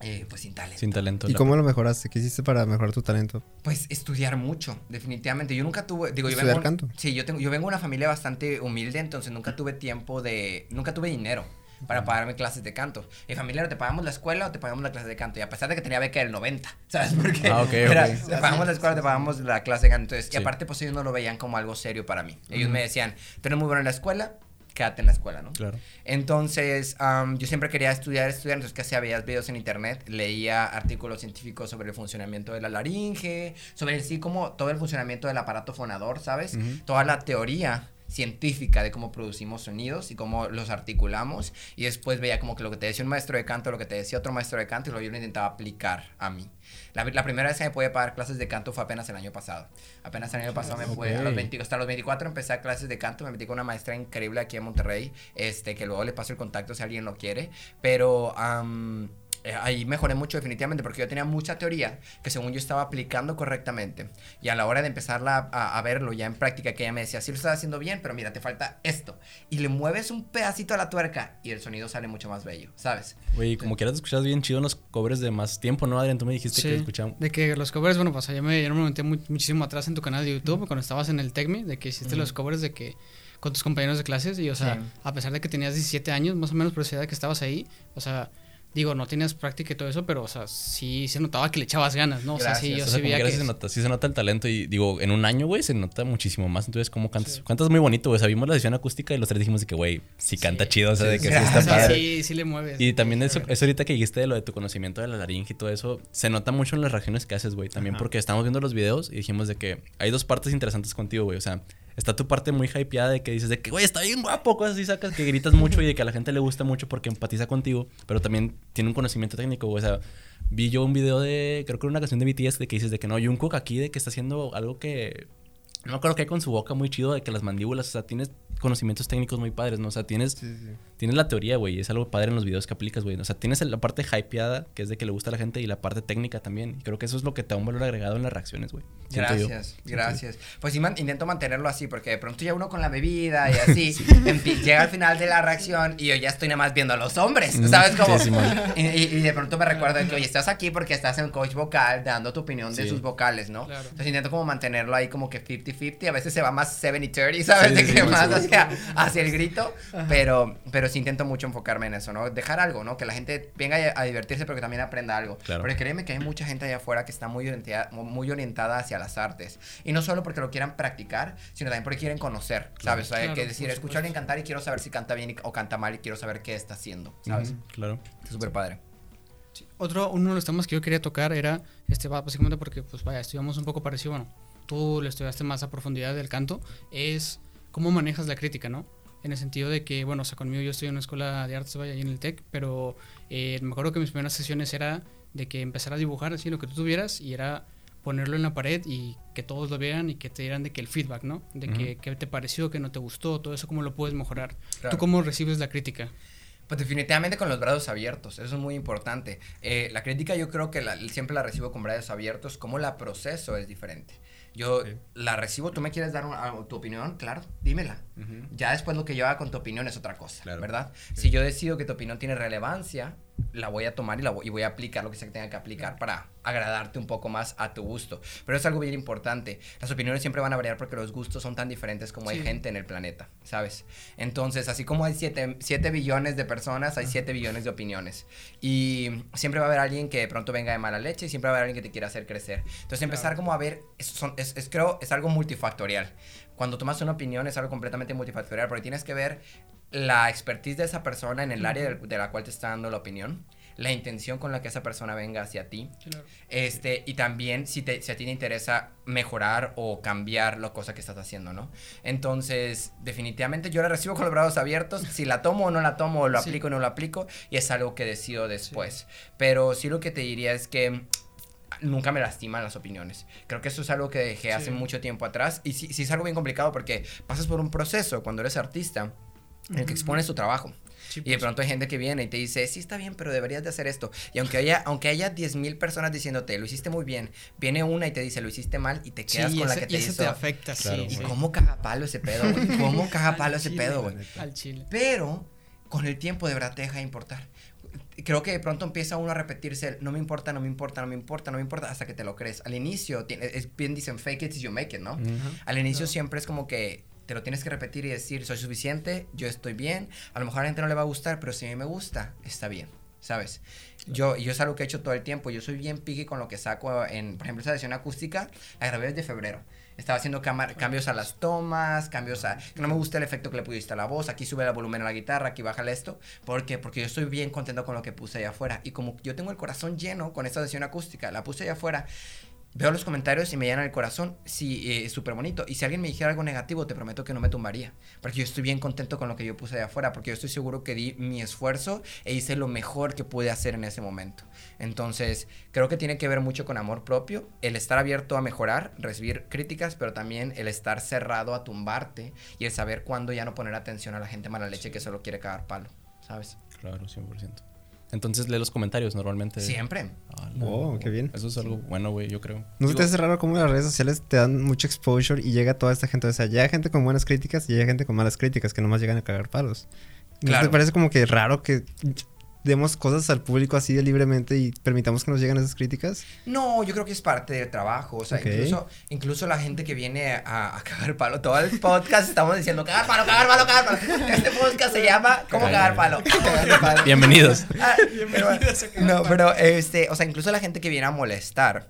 eh, pues sin talento. Sin talento. ¿Y cómo lo mejoraste? ¿Qué hiciste para mejorar tu talento? Pues estudiar mucho, definitivamente. Yo nunca tuve, digo, yo ¿Estudiar vengo, canto? Sí, yo tengo, yo vengo de una familia bastante humilde, entonces nunca tuve tiempo de, nunca tuve dinero para pagarme clases de canto. Mi familia era, te pagamos la escuela o te pagamos la clase de canto. Y a pesar de que tenía beca del 90, ¿sabes por qué? Ah, ok, Era, ok. te pagamos la escuela, te pagamos la clase de canto. Entonces, y Sí. aparte, pues ellos no lo veían como algo serio para mí. Ellos me decían, tú eres muy bueno en la escuela, quédate en la escuela, ¿no? Claro. Entonces, am, yo siempre quería estudiar, estudiar, entonces, ¿qué hacía? Veía videos en internet, leía artículos científicos sobre el funcionamiento de la laringe, sobre sí como todo el funcionamiento del aparato fonador, ¿sabes? Toda la teoría científica de cómo producimos sonidos y cómo los articulamos y después veía como que lo que te decía un maestro de canto, lo que te decía otro maestro de canto y luego yo lo intentaba aplicar a mí. La, la primera vez que me pude pagar clases de canto fue apenas el año pasado. Apenas el año pasado me pude, a los Ok. 20 hasta los 24 empecé a clases de canto, me metí con una maestra increíble aquí en Monterrey, este, que luego le paso el contacto si alguien lo quiere, pero eh, ahí mejoré mucho definitivamente porque yo tenía mucha teoría que según yo estaba aplicando correctamente y a la hora de empezarla a, a verlo ya en práctica que ella me decía, sí lo estás haciendo bien, pero mira, te falta esto y le mueves un pedacito a la tuerca y el sonido sale mucho más bello, ¿sabes? Güey, como quieras te escuchas bien chido en los covers de más tiempo, ¿no, Adrián? Tú me dijiste que Sí, escuchamos. de que los covers, bueno, pues yo me, yo me metí muy- muchísimo atrás en tu canal de YouTube cuando estabas en el TECMI, de que hiciste los covers de que con tus compañeros de clases y, o sea, Sí. a pesar de que tenías 17 años, más o menos por esa edad que estabas ahí, o sea, digo, no tenías práctica y todo eso, pero, o sea, sí se notaba que le echabas ganas, ¿no? O sea, sí, yo O sí sea, veía quieras que... sí se nota, sí se nota el talento y digo, en un año, güey, se nota muchísimo más. Entonces, ¿cómo cantas? Sí. Cantas muy bonito, güey. Vimos la sesión acústica y los tres dijimos de que, güey, sí canta Sí. chido, o sea, de que sí, Sí, está o sea, padre. sí, sí le mueves. Y también eso, eso ahorita que dijiste de lo de tu conocimiento de la laringe y todo eso, se nota mucho en las reacciones que haces, güey. También Ajá. porque estamos viendo los videos y dijimos de que hay dos partes interesantes contigo, güey. O sea, está tu parte muy hypeada de que dices de que, güey, está bien guapo, cosas así sacas, que gritas mucho y de que a la gente le gusta mucho porque empatiza contigo, pero también tiene un conocimiento técnico. O sea, vi yo un video de, creo que era una canción de BTS de que dices de que no, Jungkook aquí de que está haciendo algo que... No me acuerdo que hay con su boca muy chido de que las mandíbulas, o sea, tienes conocimientos técnicos muy padres, ¿no? O sea, tienes Sí, sí. Tienes la teoría, güey, y es algo padre en los videos que aplicas, güey. O sea, tienes la parte hypeada, que es de que le gusta a la gente, y la parte técnica también. Y creo que eso es lo que te da un valor agregado en las reacciones, güey. Yo. Gracias, gracias. Pues sí, man- intento mantenerlo así, porque de pronto ya uno con la bebida y así, llega al final de la reacción y yo ya estoy nada más viendo a los hombres, Mm, ¿sabes cómo? y, de pronto me recuerdo que, oye, estás aquí porque estás en coach vocal, dando tu opinión de sus vocales, ¿no? Claro. Entonces intento como mantenerlo ahí como que 50-50, a veces se va más 70-30, ¿sabes? Sí, de sí, que sí, más sí. hacia, hacia el grito, pero, pero sí intento mucho enfocarme en eso, ¿no? Dejar algo, ¿no? Que la gente venga a, a divertirse, pero que también aprenda algo. Claro. Porque créeme que hay mucha gente allá afuera que está muy orientada, muy orientada hacia las artes. Y no solo porque lo quieran practicar, sino también porque quieren conocer, ¿sabes? O sea, Claro, que decir, escucho a supuesto. alguien cantar y quiero saber si canta bien y- o canta mal y quiero saber qué está haciendo, ¿sabes? Claro. Es súper padre. Otro, uno de los temas que yo quería tocar era, este, básicamente porque, pues vaya, estudiamos un poco parecido, bueno, tú le estudiaste más a profundidad del canto, es cómo manejas la crítica, ¿no? En el sentido de que, bueno, o sea, conmigo yo estoy en una escuela de artes, vaya, ahí en el TEC, pero eh, me acuerdo que mis primeras sesiones era de que empezar a dibujar así lo que tú tuvieras y era ponerlo en la pared y que todos lo vieran y que te dieran de que el feedback, ¿no? De que, te pareció, que no te gustó, todo eso, cómo lo puedes mejorar. Claro. ¿Tú cómo recibes la crítica? Pues definitivamente con los brazos abiertos, eso es muy importante. Eh, la crítica yo creo que la- siempre la recibo con brazos abiertos, como la proceso es diferente. Yo la recibo, tú me quieres dar una- tu opinión, claro, dímela. Ya después lo que yo haga con tu opinión es otra cosa, Claro. ¿verdad? Si yo decido que tu opinión tiene relevancia, la voy a tomar y, la voy, y voy a aplicar lo que se tenga que aplicar para agradarte un poco más a tu gusto. Pero es algo bien importante. Las opiniones siempre van a variar porque los gustos son tan diferentes como hay Sí. gente en el planeta, ¿sabes? Entonces, así como hay 7 billones de personas, hay 7 billones de opiniones. Y siempre va a haber alguien que de pronto venga de mala leche y siempre va a haber alguien que te quiera hacer crecer. Entonces, empezar como a ver, es, son- es- es, creo, es algo multifactorial. Cuando tomas una opinión es algo completamente multifactorial porque tienes que ver la expertise de esa persona en el área del- de la cual te está dando la opinión, la intención con la que esa persona venga hacia ti, Claro. este, y también si, te, si a ti te interesa mejorar o cambiar la cosa que estás haciendo, ¿no? Entonces, definitivamente yo la recibo con los brazos abiertos, si la tomo o no la tomo, lo Sí. aplico o no lo aplico, y es algo que decido después. Pero sí lo que te diría es que nunca me lastiman las opiniones. Creo que eso es algo que dejé hace mucho tiempo atrás, y sí, sí es algo bien complicado porque pasas por un proceso cuando eres artista en el que expones tu trabajo. Sí, Y de pues. pronto hay gente que viene y te dice, sí está bien, pero deberías de hacer esto. Y aunque haya, aunque haya 10.000 personas diciéndote, lo hiciste muy bien, viene una y te dice, lo hiciste mal y te quedas Sí, con la ese- que te y eso hizo. te afecta, Claro, sí. ¿Y cómo caga palo ese pedo, güey? ¿Cómo caga palo ese Chile, pedo, la güey? Al chile. Pero con el tiempo de verdad te deja de importar. Creo que de pronto empieza uno a repetirse, el, no me importa, no me importa, no me importa, no me importa, hasta que te lo crees. Al inicio, tiene- es bien dicen, fake it till you make it, ¿no? Al inicio siempre es como que te lo tienes que repetir y decir, soy suficiente, yo estoy bien. A lo mejor a la gente no le va a gustar, pero si a mí me gusta, está bien, ¿sabes? Yo, y yo es algo que he hecho todo el tiempo. Yo soy bien picky con lo que saco en, por ejemplo, esa sesión acústica, la grabé desde febrero. Estaba haciendo cambios a las tomas, cambios a... No me gusta el efecto que le pusiste a la voz. Aquí sube el volumen a la guitarra, aquí bájale esto. ¿Por qué? Porque yo estoy bien contento con lo que puse allá afuera. Y como yo tengo el corazón lleno con esta sesión acústica, la puse allá afuera. Veo los comentarios y me llenan el corazón. Sí, eh, es súper bonito. Y si alguien me dijera algo negativo, te prometo que no me tumbaría. Porque yo estoy bien contento con lo que yo puse allá afuera. Porque yo estoy seguro que di mi esfuerzo e hice lo mejor que pude hacer en ese momento. Entonces, creo que tiene que ver mucho con amor propio. El estar abierto a mejorar, recibir críticas, pero también el estar cerrado a tumbarte. Y el saber cuándo ya no poner atención a la gente mala leche que solo quiere cagar palo. ¿Sabes? Claro, 100%. Entonces lee los comentarios normalmente. Siempre. Wow, no. qué bien. Eso es algo bueno, güey, yo creo. ¿No se te hace raro cómo las redes sociales te dan mucho exposure y llega toda esta gente? O sea, llega gente con buenas críticas y llega gente con malas críticas que nomás llegan a cagar palos. ¿No Claro. te parece como que raro que demos cosas al público así de libremente y permitamos que nos lleguen esas críticas? No, yo creo que es parte del trabajo. O sea, incluso, incluso la gente que viene a, a cagar palo. Todo el podcast estamos diciendo cagar palo, cagar palo, cagar palo. Este podcast se llama ¿Cómo cagar palo? Cagar palo. Bienvenidos. Ah, pero- no, pero este, o sea, incluso la gente que viene a molestar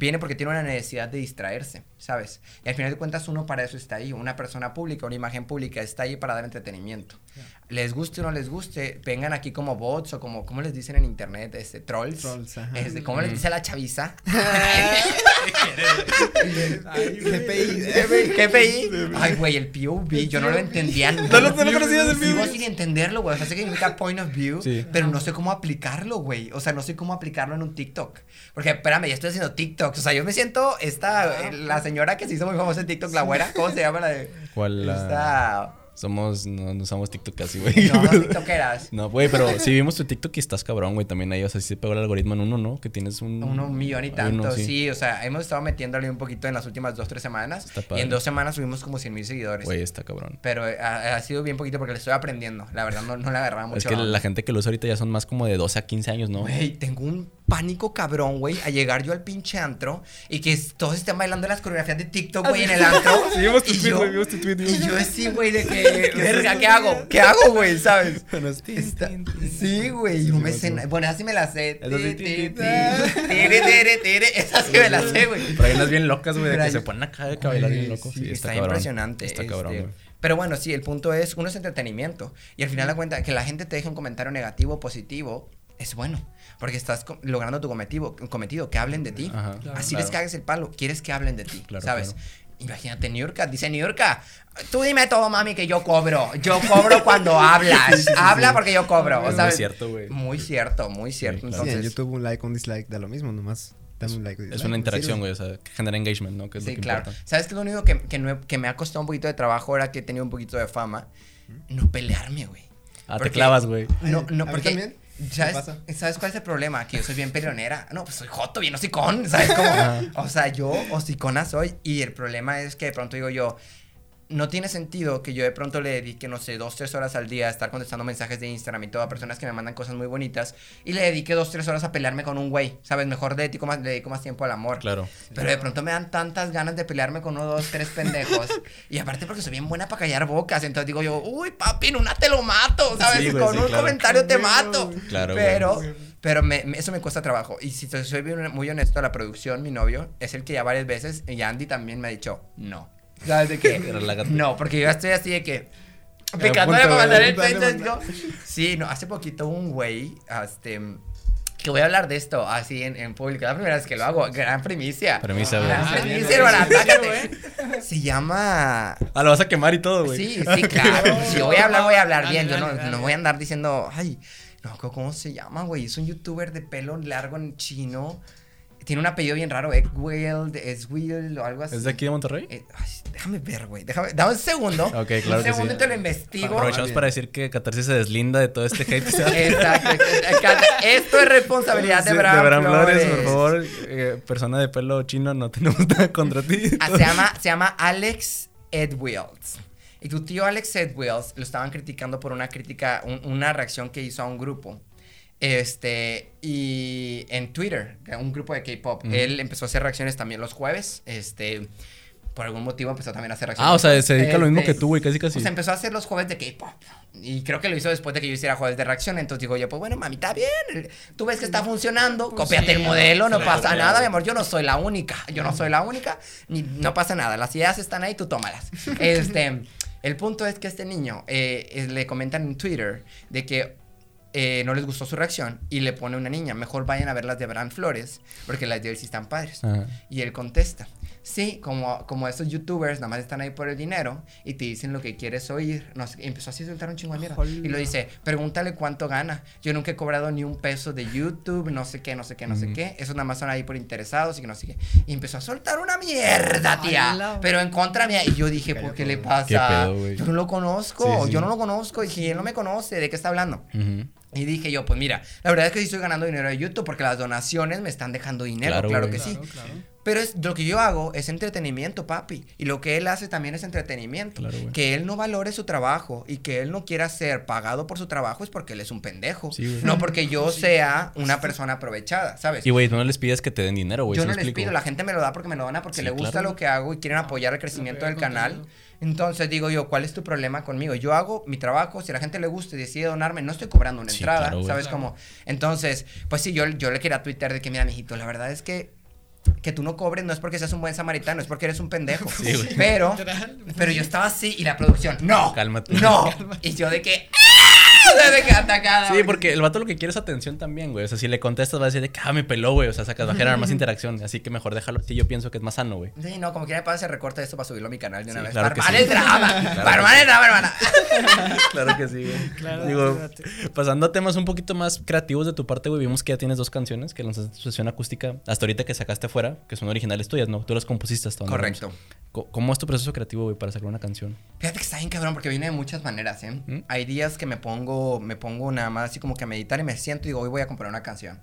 viene porque tiene una necesidad de distraerse, ¿sabes? Y al final de cuentas uno para eso está ahí, una persona pública, una imagen pública está ahí para dar entretenimiento. Les guste o no les guste, vengan aquí como bots o como, ¿cómo les dicen en internet? Este, trolls. Trolls. Este, ¿Cómo les dice la chaviza? GPI. GPI. Ay, güey, el POV, yo no lo entendía. No, lo- no lo conocías, el Sigo POV. sin entenderlo, güey. O sea, sé que significa point of view, Sí. pero no sé cómo aplicarlo, güey. O sea, no sé cómo aplicarlo en un TikTok. Porque, espérame, ya estoy haciendo TikToks. O sea, yo me siento esta, eh, la señora que se hizo muy famosa en TikTok, la güera. ¿Cómo se llama la de? ¿Cuál? la- Esta... Somos, no, no usamos TikTok casi, güey. No, TikTokeras. No, güey, pero si vimos tu TikTok y estás cabrón, güey, también ahí, o sea, sí se pegó el algoritmo en uno, ¿no? Que tienes un... Uno un millón y tanto, uno, sí. O sea, hemos estado metiéndole un poquito en las últimas dos, tres semanas. Está Y padre. en dos semanas subimos como 100 mil seguidores. Güey, está cabrón. Pero eh, ha, ha sido bien poquito porque le estoy aprendiendo. La verdad, no, no le agarraba mucho. Es que la gente que lo usa ahorita ya son más como de 12 a 15 años, ¿no? Güey, tengo un pánico cabrón, güey, a llegar yo al pinche antro y que todos estén bailando las coreografías de TikTok, güey, en el antro. Sí, vimos tu tweet, güey, vimos tu tweet, Y yo así, güey, de que, verga, ¿qué hago? ¿Qué hago, güey? ¿Sabes? Sí, güey, yo me sé. Bueno, así me la sé. Esa sí, sí me la sé, güey. Pero hay unas bien locas, güey, de que se ponen acá de bailar bien Güey, loco. sí, Sí, está, cabrón. impresionante. Está cabrón, este, güey. Pero bueno, sí, el punto es, uno es entretenimiento. Y al final la cuenta, que la gente te deje un comentario negativo o positivo, es bueno. Porque estás logrando tu cometido, cometido, que hablen de ti. Ajá, Claro. Así claro. les cagues el palo, quieres que hablen de ti, Claro, ¿sabes? claro. Imagínate, Niurka, dice Niurka, tú dime todo, mami, que yo cobro. Yo cobro cuando hablas. Habla porque yo cobro, Es ¿sabes? muy cierto, güey. Muy cierto, muy cierto. claro. Sí, en Entonces, YouTube un like, un dislike da lo mismo, nomás dame un like. o Es una interacción, güey, o sea, que genera engagement, ¿no? Que es Sí, lo que claro. importa. ¿Sabes qué es lo único que, que, no que me ha costado un poquito de trabajo ahora que he tenido un poquito de fama? No pelearme, güey. Ah, te clavas, güey. No, no, ¿A mí porque. también? ¿Qué ¿sabes, pasa? ¿Sabes cuál es el problema? Que yo soy bien peleonera. No, pues soy joto, bien hocicón, ¿sabes cómo? O sea, yo hocicona soy. Y el problema es que de pronto digo yo. No tiene sentido que yo de pronto le dedique, no sé, dos, tres horas al día a estar contestando mensajes de Instagram y todo a personas que me mandan cosas muy bonitas y le dedique dos, tres horas a pelearme con un güey, ¿sabes? Mejor dedico más, le dedico más tiempo al amor. Claro. Pero de pronto me dan tantas ganas de pelearme con uno, dos, tres pendejos. y aparte porque soy bien buena para callar bocas. Entonces digo yo, uy, papi, en una te lo mato, ¿sabes? Sí, güey, con sí, un claro. comentario te mato. Claro, güey. Pero, pero me- me- eso me cuesta trabajo. Y si te soy muy honesto, la producción, mi novio, es el que ya varias veces, y Andy también me ha dicho, no. ¿Sabes de qué? Relájate. no, porque yo estoy así de que... Picándole para mandar el texto, Sí, no, hace poquito un güey, este... Que voy a hablar de esto así en, en público. La primera vez que lo hago. Gran primicia. Premisa, güey. Gran primicia, bien, hermana, bien. tácate. Se llama Ah, lo vas a quemar y todo, güey. Sí, sí, claro. Si yo voy a hablar, voy a hablar bien. Yo no, no voy a andar diciendo, ay, no, ¿cómo- ¿cómo se llama, güey? Es un youtuber de pelo largo en chino. Tiene un apellido bien raro, Egwild, Eswild o algo así. ¿Es de aquí de Monterrey? Eh, ay, déjame ver, güey. Déjame, dame un segundo. Ok, claro Un que segundo sí. y te lo investigo. Aprovechamos para decir que Catarsis se deslinda de todo este hate. Exacto. Esto es responsabilidad de Bram, Bram Flores. por favor, eh, persona de pelo chino, no tenemos nada contra ti. Ah, se, llama, se llama Alex Edwills. Y tu tío Alex Edwills lo estaban criticando por una crítica, un- una reacción que hizo a un grupo. Este, y en Twitter, un grupo de K-pop, él empezó a hacer reacciones también los jueves. Este, por algún motivo empezó también a hacer reacciones. Ah, o sea, se dedica a lo mismo Este, que tú, güey, casi casi. O sea, empezó a hacer los jueves de K-pop. Y creo que lo hizo después de que yo hiciera jueves de reacción. Entonces digo yo, pues bueno, mami, está bien. Tú ves que está funcionando. Pues Cópiate sí, el modelo, no pasa nada, mi amor. Yo no soy la única. Yo no soy la única. Ni, no pasa nada. Las ideas están ahí, tú tómalas. Este, el punto es que este niño eh, eh, le comentan en Twitter de que eh, no les gustó su reacción y le pone una niña, mejor vayan a ver las de Bran Flores, porque las de él sí están padres. Ajá. Y él contesta, sí, como, como estos youtubers nada más están ahí por el dinero y te dicen lo que quieres oír. No sé, y empezó así a soltar un chingo de mierda. Y lo dice, pregúntale cuánto gana. Yo nunca he cobrado ni un peso de YouTube, no sé qué, no sé qué, no sé qué. Esos nada más son ahí por interesados y que no sé qué. Y empezó a soltar una mierda, tía. Hola. Pero en contra mía. Y yo dije, ¿por qué le pasa? Qué pedo, yo no lo conozco, Sí, sí. yo no lo conozco. Y dije, él no me conoce, ¿de qué está hablando? Ujú. Y dije yo, pues mira, la verdad es que sí estoy ganando dinero de YouTube porque las donaciones me están dejando dinero, Claro, que sí. Claro. Pero es, lo que yo hago es entretenimiento, papi. Y lo que él hace también es entretenimiento. Claro, güey. que él no valore su trabajo y que él no quiera ser pagado por su trabajo es porque él es un pendejo. Sí, no porque yo sea una persona aprovechada, ¿sabes? Y, güey, no les pides que te den dinero, güey. yo ¿sí no les explico? pido, la gente me lo da porque me lo dona, porque Sí, le gusta claro. lo que hago y quieren apoyar el crecimiento del canal. contenido. Entonces digo yo, ¿cuál es tu problema conmigo? Yo hago mi trabajo, si a la gente le gusta y decide donarme, no estoy cobrando una Sí, entrada, claro. ¿sabes Claro. cómo? Entonces, pues sí, yo, yo le quería Twitter de que, mira, mijito, la verdad es que que tú no cobres no es porque seas un buen samaritano, es porque eres un pendejo. Sí, güey. Pero, pero yo estaba así y la producción, no, Cálmate. no. Y yo de que, ¡ah! Sea, atacada. Sí, porque el vato lo que quiere es atención también, güey. O sea, si le contestas va a decir de que, ah, me peló, güey. O sea, sacas, va a generar más interacción. Así que mejor déjalo así. Yo pienso que es más sano, güey. Sí, no, como quiera me pasa ese recorte esto para subirlo a mi canal de una Sí, vez. claro que para sí. el drama. Claro para que armar el drama, hermana. Claro que sí, güey. Claro, Digo, fíjate. pasando a temas un poquito más creativos de tu parte, güey. Vimos que ya tienes dos canciones que lanzaste tu sesión acústica hasta ahorita que sacaste fuera, que son originales tuyas, ¿no? Tú las compusiste hasta donde Correcto. ¿Cómo es tu proceso creativo, güey, para sacar una canción? Fíjate que está bien cabrón porque viene de muchas maneras, ¿eh? ¿Mm? Hay días que me pongo, me pongo nada más así como que a meditar y me siento y digo, hoy voy a componer una canción.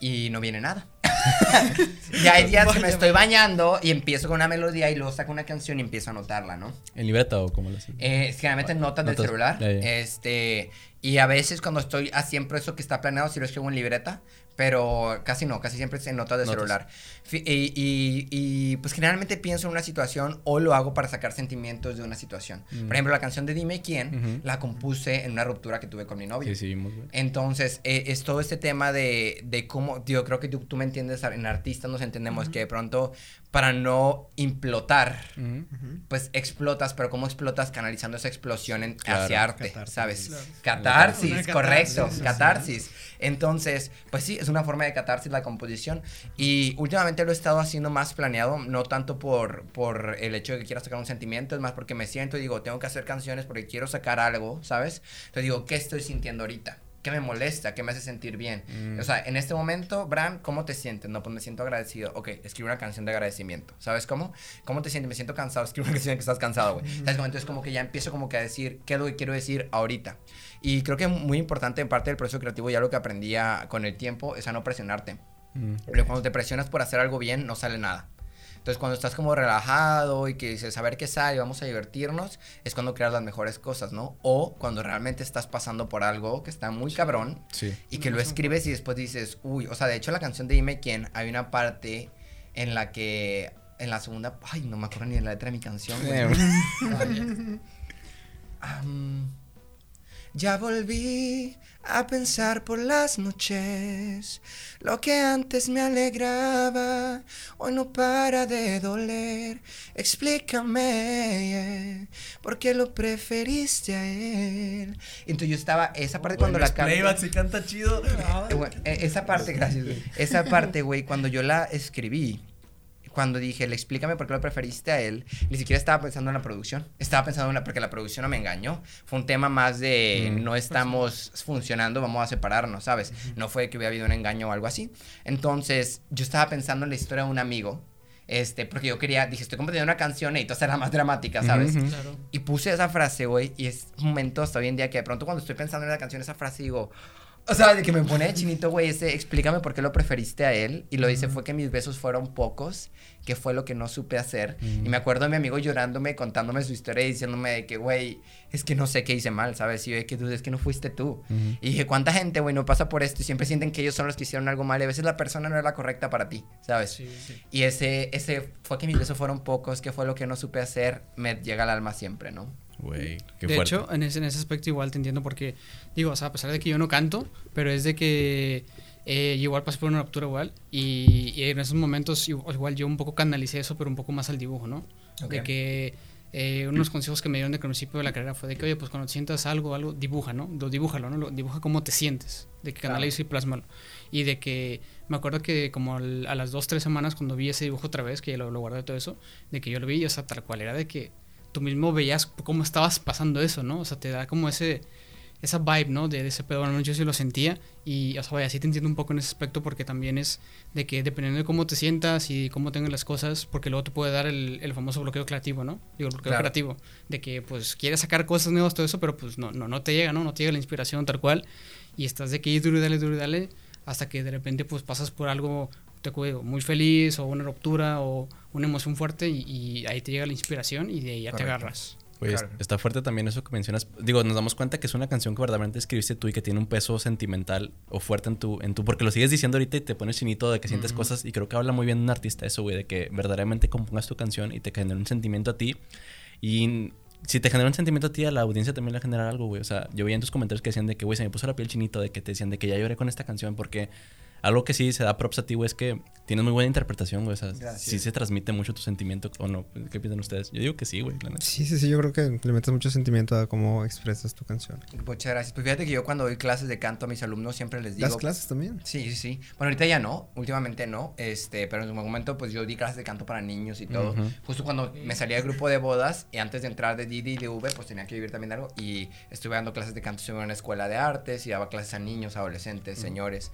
Y no viene nada. y hay días que me estoy bañando y empiezo con una melodía y luego saco una canción y empiezo a anotarla, ¿no? ¿En libreta o cómo lo haces? Eh, generalmente en notas del Notas, celular. ya, ya. Este, y a veces cuando estoy siempre eso que está planeado, si lo escribo en libreta, pero casi no, casi siempre es en notas de Notas. celular. Y, y- y, pues generalmente pienso en una situación o lo hago para sacar sentimientos de una situación. Mm. Por ejemplo, la canción de Dime quién Ujú. la compuse en una ruptura que tuve con mi novio. Sí, sí, güey. Entonces, eh, es todo este tema de, de cómo, yo creo que tú, tú me entiendes, en artistas nos entendemos que de pronto para no implotar, Ujú. pues explotas, pero cómo explotas canalizando esa explosión en- Claro. hacia arte, Catarsis. ¿sabes? Claro. Catarsis, Una correcto, catarsis, catarsis. Entonces, pues sí, es una forma de catarsis la composición y últimamente lo he estado haciendo más planeado, no tanto por, por el hecho de que quiera sacar un sentimiento, es más porque me siento y digo, tengo que hacer canciones porque quiero sacar algo, ¿sabes? Entonces digo, ¿qué estoy sintiendo ahorita? ¿Qué me molesta? ¿Qué me hace sentir bien? Mm. O sea, en este momento, Bram, ¿cómo te sientes? No, pues me siento agradecido. Ok, escribe una canción de agradecimiento. ¿Sabes cómo? ¿Cómo te sientes? Me siento cansado. Escribe una canción de que estás cansado, güey. ¿Sabes cómo? Entonces como que ya empiezo como que a decir qué es lo que quiero decir ahorita. Y creo que muy importante en parte del proceso creativo, ya lo que aprendí a- con el tiempo, es a no presionarte. Mm. Pero cuando te presionas por hacer algo bien, no sale nada. Entonces, cuando estás como relajado y que dices, a ver qué sale, vamos a divertirnos, es cuando creas las mejores cosas, ¿no? O cuando realmente estás pasando por algo que está muy cabrón Sí. y que lo escribes y después dices, uy, o sea, de hecho la canción de Dime quién, hay una parte en la que, en la segunda, ay, no me acuerdo ni de la letra de mi canción. güey. Ya volví a pensar por las noches. Lo que antes me alegraba, hoy no para de doler. Explícame, ¿por qué lo preferiste a él? Entonces yo estaba, esa parte cuando la canté. Playback se canta chido. Eh, eh, esa parte, gracias. Esa parte, güey, cuando yo la escribí, cuando dije, le explícame por qué lo preferiste a él, ni siquiera estaba pensando en la producción. Estaba pensando en la, porque la producción no me engañó. Fue un tema más de Mm. no estamos funcionando, vamos a separarnos, ¿sabes? No fue que hubiera habido un engaño o algo así. Entonces, yo estaba pensando en la historia de un amigo. Este, porque yo quería, dije, estoy componiendo una canción, necesito hacerla más dramática, ¿sabes? Ujú. Claro. Y puse esa frase, güey, y es un momento hasta hoy en día que de pronto cuando estoy pensando en la canción, esa frase digo, o sea, de que me pone de chinito, güey, ese, explícame por qué lo preferiste a él. Y lo dice fue que mis besos fueron pocos, que fue lo que no supe hacer. Y me acuerdo de mi amigo llorándome, contándome su historia y diciéndome de que, güey, es que no sé qué hice mal, ¿sabes? Y yo que, dude, es que no fuiste tú. Ujú. Y dije, ¿cuánta gente, güey, no pasa por esto y siempre sienten que ellos son los que hicieron algo mal y a veces la persona no era la correcta para ti, ¿sabes? Sí, sí. Y ese, ese fue que mis besos fueron pocos, que fue lo que no supe hacer, me llega al alma siempre, ¿no? Güey, qué de fuerte. hecho, en ese, en ese aspecto igual te entiendo porque, digo, o sea, a pesar de que yo no canto, pero es de que eh, yo igual pasé por una ruptura igual y, y en esos momentos igual, yo un poco canalicé eso, pero un poco más al dibujo, ¿no? De que eh, unos consejos que me dieron de que al principio de la carrera fue de que, oye, pues cuando sientas algo, algo, dibuja, ¿no? Lo dibújalo, ¿no? Lo, dibuja cómo te sientes, de que Claro. canaliza y plásmalo. Y de que me acuerdo que como al- a las dos, tres semanas cuando vi ese dibujo otra vez, que lo, lo guardé todo eso, de que yo lo vi, o sea, tal cual era de que tú mismo veías cómo estabas pasando eso, ¿no? O sea, te da como ese esa vibe, ¿no? De, de ese pedo, bueno, yo sí lo sentía y, o sea, vaya, sí te entiendo un poco en ese aspecto porque también es de que dependiendo de cómo te sientas y cómo tengas las cosas, porque luego te puede dar el, el famoso bloqueo creativo, ¿no? Digo, el bloqueo Claro. creativo, de que pues quieres sacar cosas nuevas, todo eso, pero pues no, no, no te llega, ¿no? No te llega la inspiración tal cual y estás de que ir duro y dale, duro y dale hasta que de repente pues pasas por algo te digo, muy feliz o una ruptura o una emoción fuerte y, y ahí te llega la inspiración y de ahí ya te Correcto. agarras. Güey, Claro. está fuerte también eso que mencionas. Digo, nos damos cuenta que es una canción que verdaderamente escribiste tú y que tiene un peso sentimental o fuerte en tu, en tu, porque lo sigues diciendo ahorita y te pones chinito de que sientes Ujú. cosas y creo que habla muy bien de un artista eso, güey, de que verdaderamente compongas tu canción y te genera un sentimiento a ti y si te genera un sentimiento a ti, a la audiencia también le va a generar algo, güey. O sea, yo veía en tus comentarios que decían de que, güey, se me puso la piel chinito, de que te decían de que ya lloré con esta canción porque algo que sí se da props a ti, güey, es que tienes muy buena interpretación, güey. O sea, sí se transmite mucho tu sentimiento o no. ¿Qué piensan ustedes? Yo digo que sí, güey. Sí, sí, sí, yo creo que le metes mucho sentimiento a cómo expresas tu canción. Muchas gracias. Pues fíjate que yo cuando doy clases de canto a mis alumnos siempre les digo... ¿Das clases también? Sí, sí, sí. Bueno, ahorita ya no, últimamente no, este, pero en su momento pues yo di clases de canto para niños y todo. Justo cuando me salía del grupo de bodas y antes de entrar de Didi y de V, pues tenía que vivir también algo y estuve dando clases de canto, estuve en una escuela de artes y daba clases a niños, adolescentes, señores.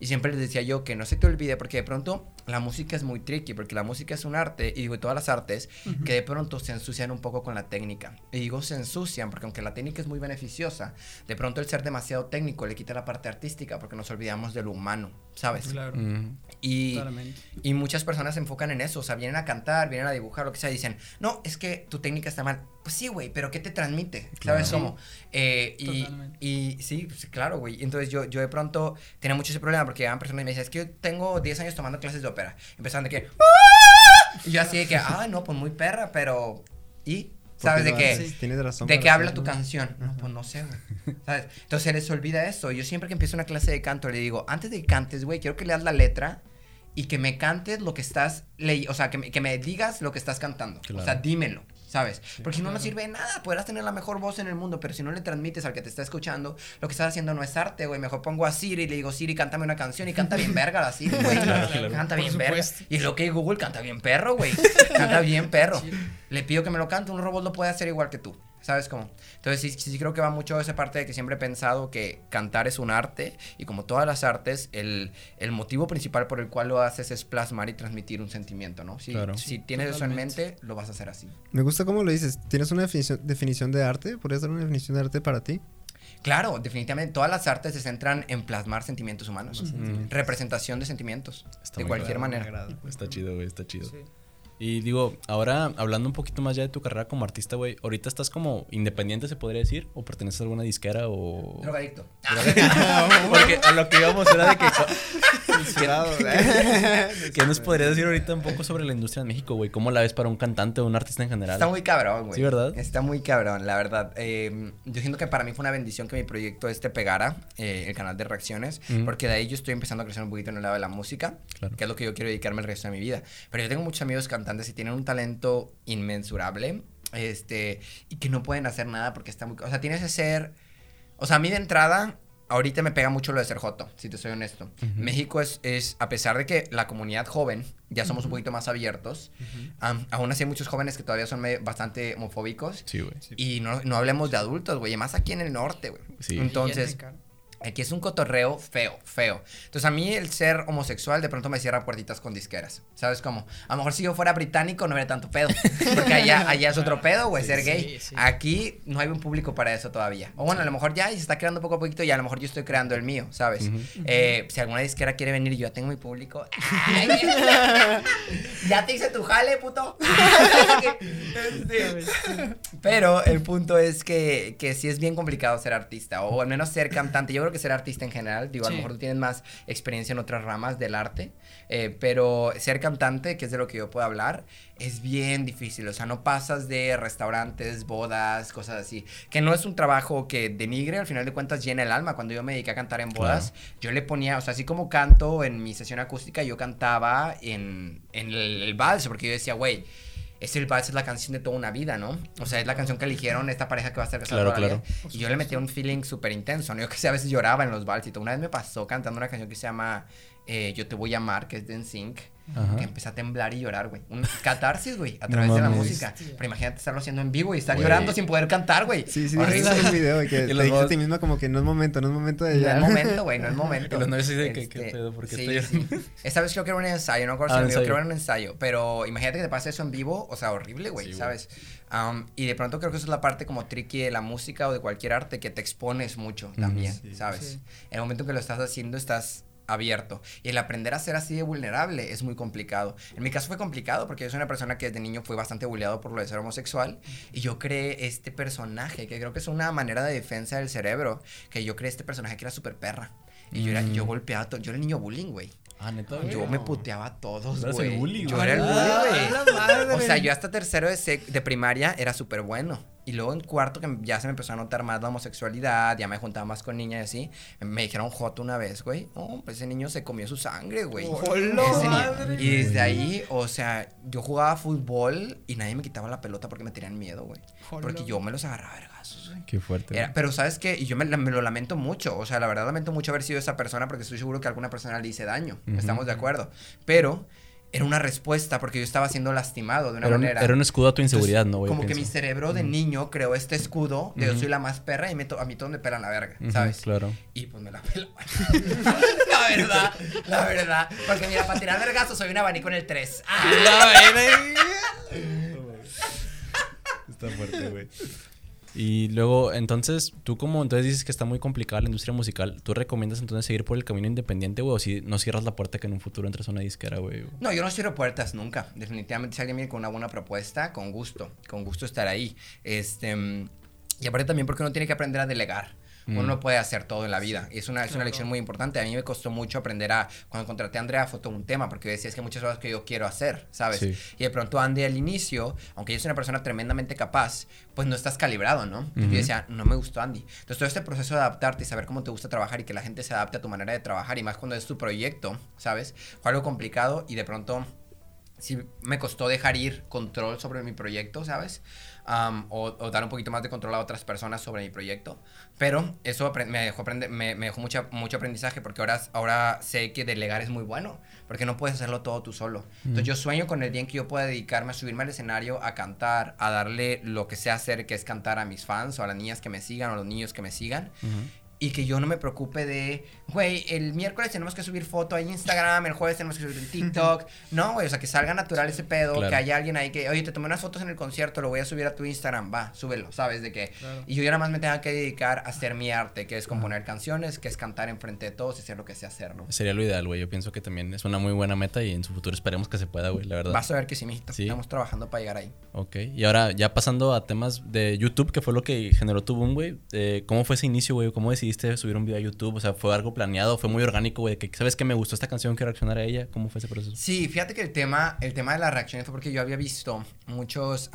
Y siempre les decía yo que no se te olvide porque de pronto la música es muy tricky, porque la música es un arte, y digo, todas las artes, que de pronto se ensucian un poco con la técnica. Y digo se ensucian porque aunque la técnica es muy beneficiosa, de pronto el ser demasiado técnico le quita la parte artística porque nos olvidamos de lo humano, ¿sabes? Claro. Mm. Y, Totalmente. y muchas personas se enfocan en eso, o sea, vienen a cantar, vienen a dibujar, lo que sea, dicen, no, es que tu técnica está mal. Pues sí, güey, pero ¿qué te transmite? ¿Sabes Claro. cómo? Eh, y, Totalmente. y sí, pues, claro, güey. Entonces yo, yo de pronto tenía mucho ese problema porque llegaban personas y me decían, es que yo tengo 10 años tomando clases de ópera. Empezaban de que, "¡Ah!", y yo así de que, ah, no, pues muy perra, pero... ¿Y? ¿Sabes de Tienes razón. ¿De qué habla tu canción? No, pues no sé, güey. ¿Sabes? Entonces se les olvida eso. Yo siempre que empiezo una clase de canto le digo, antes de que cantes, güey, quiero que leas la letra y que me cantes lo que estás leyendo. O sea, que me, que me digas lo que estás cantando. O sea, dímelo. ¿Sabes? Porque si no, no claro. sirve de nada. Podrás tener la mejor voz en el mundo, pero si no le transmites al que te está escuchando, lo que estás haciendo no es arte, güey. Mejor pongo a Siri y le digo, Siri, cántame una canción y canta bien verga la Siri, güey. Claro, claro. Canta bien verga. Y lo que Google canta bien perro, güey. Canta bien perro. Sí. Le pido que me lo cante, un robot lo puede hacer igual que tú. ¿Sabes cómo? Entonces sí, sí creo que va mucho esa parte de que siempre he pensado que cantar es un arte y como todas las artes, el, el motivo principal por el cual lo haces es plasmar y transmitir un sentimiento, ¿no? Si, Claro. si tienes eso en mente, lo vas a hacer así. Me gusta cómo lo dices. ¿Tienes una definición, definición de arte? ¿Podrías dar una definición de arte para ti? Claro, definitivamente todas las artes se centran en plasmar sentimientos humanos. Mm. Representación de sentimientos. Está de cualquier manera. Está chido, güey, está chido. Sí. Y digo, ahora hablando un poquito más ya de tu carrera como artista, güey, ¿ahorita estás como independiente, se podría decir? ¿O perteneces a alguna disquera o...? Drogadicto. Porque a lo que íbamos era de que... Censurado, ¿Qué nos podrías decir ahorita un poco sobre la industria en México, güey? ¿Cómo la ves para un cantante o un artista en general? Está muy cabrón, güey. Sí, ¿verdad? Está muy cabrón, la verdad. Eh, yo siento que para mí fue una bendición que mi proyecto este pegara, eh, el canal de reacciones, porque de ahí yo estoy empezando a crecer un poquito en el lado de la música, Claro. que es lo que yo quiero dedicarme el resto de mi vida. Pero yo tengo muchos amigos cantantes y tienen un talento inmensurable, este, y que no pueden hacer nada porque está muy... O sea, tienes que ser... O sea, a mí de entrada, ahorita me pega mucho lo de ser joto, si te soy honesto. México es, es, a pesar de que la comunidad joven, ya somos un poquito más abiertos, aún así hay muchos jóvenes que todavía son medio- bastante homofóbicos. Sí, güey. Y no, no hablemos de adultos, güey, y más aquí en el norte, güey. Sí. Entonces, aquí es un cotorreo feo, feo. Entonces, a mí el ser homosexual de pronto me cierra puertitas con disqueras. ¿Sabes cómo? A lo mejor si yo fuera británico no habría tanto pedo. Porque allá, allá es otro pedo, güey, ser Sí, gay. sí. Aquí no hay un público para eso todavía. O bueno, a lo mejor ya y se está creando poco a poquito y a lo mejor yo estoy creando el mío, ¿sabes? Eh, si alguna disquera quiere venir y yo ya tengo mi público. ¡ay! ya te hice tu jale, puto. Pero el punto es que, que sí es bien complicado ser artista, o al menos ser cantante. Yo creo que ser artista en general, digo, a lo mejor tú tienes más experiencia en otras ramas del arte, eh, pero ser cantante, que es de lo que yo puedo hablar, es bien difícil. O sea, no pasas de restaurantes, bodas, cosas así. Que no es un trabajo que denigre, al final de cuentas llena el alma. Cuando yo me dediqué a cantar en bodas, yo le ponía, o sea, así como canto en mi sesión acústica, yo cantaba en, en el, el vals, porque yo decía, güey. Es el vals, es la canción de toda una vida, ¿no? O sea, es la canción que eligieron esta pareja que va a estar casada Claro, claro. Y yo le metía un feeling súper intenso, ¿no? Yo que sé, a veces lloraba en los vals y todo. Una vez me pasó cantando una canción que se llama eh, Yo te voy a amar, que es de NSYNC. Ajá. Que empecé a temblar y llorar, güey. Un catarsis, güey, a través de la música. Pero imagínate estarlo haciendo en vivo y estar Güey. llorando sin poder cantar, güey. Sí, sí, Horrible. viste un video y que Y te dijiste a ti misma como que no es momento, no es momento de No ya. es momento, güey, no es momento. Los novios así de que, ¿qué Este, pedo? ¿Por qué sí, estoy llorando? sí. Esta vez creo que era un ensayo, no recuerdo Ah, si creo que era un ensayo. Pero imagínate que te pase eso en vivo, o sea, horrible, güey, Sí, güey. ¿sabes? Um, y de pronto creo que eso es la parte como tricky de la música o de cualquier arte, que te expones mucho también, sí. ¿sabes? Sí. En el momento que lo estás haciendo, estás abierto. Y el aprender a ser así de vulnerable es muy complicado. En mi caso fue complicado porque yo soy una persona que desde niño fue bastante bulleado por lo de ser homosexual y yo creé este personaje que creo que es una manera de defensa del cerebro, que yo creé este personaje que era súper perra. Y yo, era, Mm. yo golpeaba, a to- yo era el niño bullying, güey. Ah, neta, güey. Yo me puteaba a todos, güey. Yo era el Ah, bully, güey. madre. O sea, yo hasta tercero de, sec- de primaria era súper bueno. Y luego en cuarto, que ya se me empezó a notar más la homosexualidad, ya me juntaba más con niñas y así, me dijeron joto una vez, güey. No, pues ese niño se comió su sangre, güey. ¡Hola, Ese niño- madre! Y desde ahí, o sea, yo jugaba fútbol y nadie me quitaba la pelota porque me tenían miedo, güey. Hola. Porque yo me los agarraba a vergazos, güey. Qué fuerte. Era- pero sabes qué, y yo me, me lo lamento mucho, o sea, la verdad lamento mucho haber sido esa persona porque estoy seguro que a alguna persona le hice daño, Ujú. estamos de acuerdo, pero era una respuesta porque yo estaba siendo lastimado de una era, un, manera. era un escudo a tu Entonces, inseguridad, ¿no, güey? Como que mi Pienso. cerebro de niño creó este escudo de yo soy la más perra y me a mí todos me pelan la verga, ¿sabes? Claro. Y pues me la pela. la verdad, la verdad. Porque mira, para tirar vergazos soy un abanico en el 3. Está fuerte, güey. Y luego, entonces, tú como entonces dices que está muy complicada la industria musical, ¿tú recomiendas entonces seguir por el camino independiente, güey? O si no cierras la puerta que en un futuro entres a una disquera, güey. No, yo no cierro puertas nunca. Definitivamente, si alguien viene con una buena propuesta, con gusto, con gusto estar ahí. Este, y aparte también porque uno tiene que aprender a delegar. Uno Mm. no puede hacer todo en la vida. Y es una, es una lección muy importante. A mí me costó mucho aprender a... Cuando contraté a Andrea fue todo un tema, porque yo decía, es que hay muchas cosas que yo quiero hacer, ¿sabes? Sí. Y de pronto Andy al inicio, aunque yo soy una persona tremendamente capaz, pues no estás calibrado, ¿no? Yo decía, no me gustó Andy. Entonces todo este proceso de adaptarte y saber cómo te gusta trabajar y que la gente se adapte a tu manera de trabajar y más cuando es tu proyecto, ¿sabes? Fue algo complicado y de pronto sí me costó dejar ir control sobre mi proyecto, ¿sabes? Am, o, o dar un poquito más de control a otras personas sobre mi proyecto. Pero eso me dejó, aprender, me, me dejó mucha, mucho aprendizaje porque ahora, ahora sé que delegar es muy bueno, porque no puedes hacerlo todo tú solo. Entonces yo sueño con el día en que yo pueda dedicarme a subirme al escenario, a cantar, a darle lo que sé hacer, que es cantar a mis fans o a las niñas que me sigan o a los niños que me sigan. Ujú. Y que yo no me preocupe de, güey, el miércoles tenemos que subir foto a Instagram, el jueves tenemos que subir en TikTok. No, güey, o sea, que salga natural ese pedo, Claro. que haya alguien ahí que, oye, te tomé unas fotos en el concierto, lo voy a subir a tu Instagram, va, súbelo, ¿sabes? De que. Claro. Y yo ya nada más me tenga que dedicar a hacer mi arte, que es componer canciones, que es cantar enfrente de todos y hacer lo que sé hacer, ¿no? Sería lo ideal, güey. Yo pienso que también es una muy buena meta y en su futuro esperemos que se pueda, güey, la verdad. Vas a ver que sí, mijito. Sí. Estamos trabajando para llegar ahí. Ok. Y ahora, ya pasando a temas de YouTube, que fue lo que generó tu boom, güey. eh, ¿Cómo fue ese inicio, güey? ¿Cómo decidiste subir un video a YouTube? O sea, ¿fue algo planeado? ¿Fue muy orgánico, güey? ¿Sabes que me gustó esta canción? Quiero reaccionar a ella. ¿Cómo fue ese proceso? Sí, fíjate que el tema, el tema de las reacciones fue porque yo había visto muchos.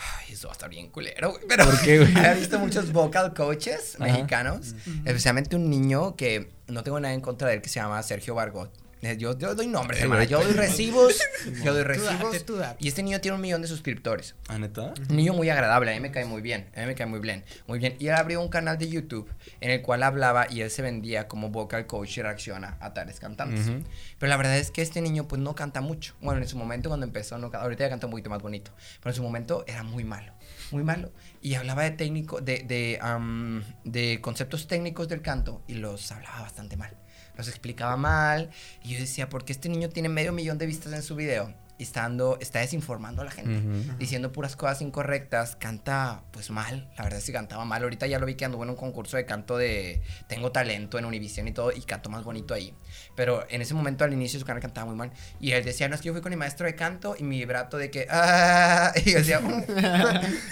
Ay, eso va a estar bien culero, güey. Pero ¿Por qué, güey? había visto muchos vocal coaches Ajá. mexicanos, especialmente un niño que no tengo nada en contra de él que se llama Sergio Vargot. Eh, Yo, yo doy nombres, hermana. güey. Yo doy recibos. yo doy Tú recibos. date, tú date. Y este niño tiene un millón de suscriptores. ¿Ah, neta? Un niño muy agradable, a mí me cae muy bien, a mí me cae muy bien, muy bien. Y él abrió un canal de YouTube en el cual hablaba y él se vendía como vocal coach y reacciona a tales cantantes. Ujú. Pero la verdad es que este niño pues no canta mucho. Bueno, en su momento cuando empezó, no, ahorita ya canta un poquito más bonito, pero en su momento era muy malo, muy malo. Y hablaba de técnico, de, de, am, de conceptos técnicos del canto y los hablaba bastante mal. Los explicaba mal y yo decía, ¿por qué este niño tiene medio millón de vistas en su video? Y está, dando- está desinformando a la gente diciendo puras cosas incorrectas, canta pues mal, la verdad es que cantaba mal, ahorita ya lo vi que anduvo en un concurso de canto de Tengo Talento en Univision y todo, y canto más bonito ahí, pero en ese momento al inicio su canal cantaba muy mal, y él decía, no es que yo fui con mi maestro de canto y mi vibrato de que, ah, y yo decía, "Mm".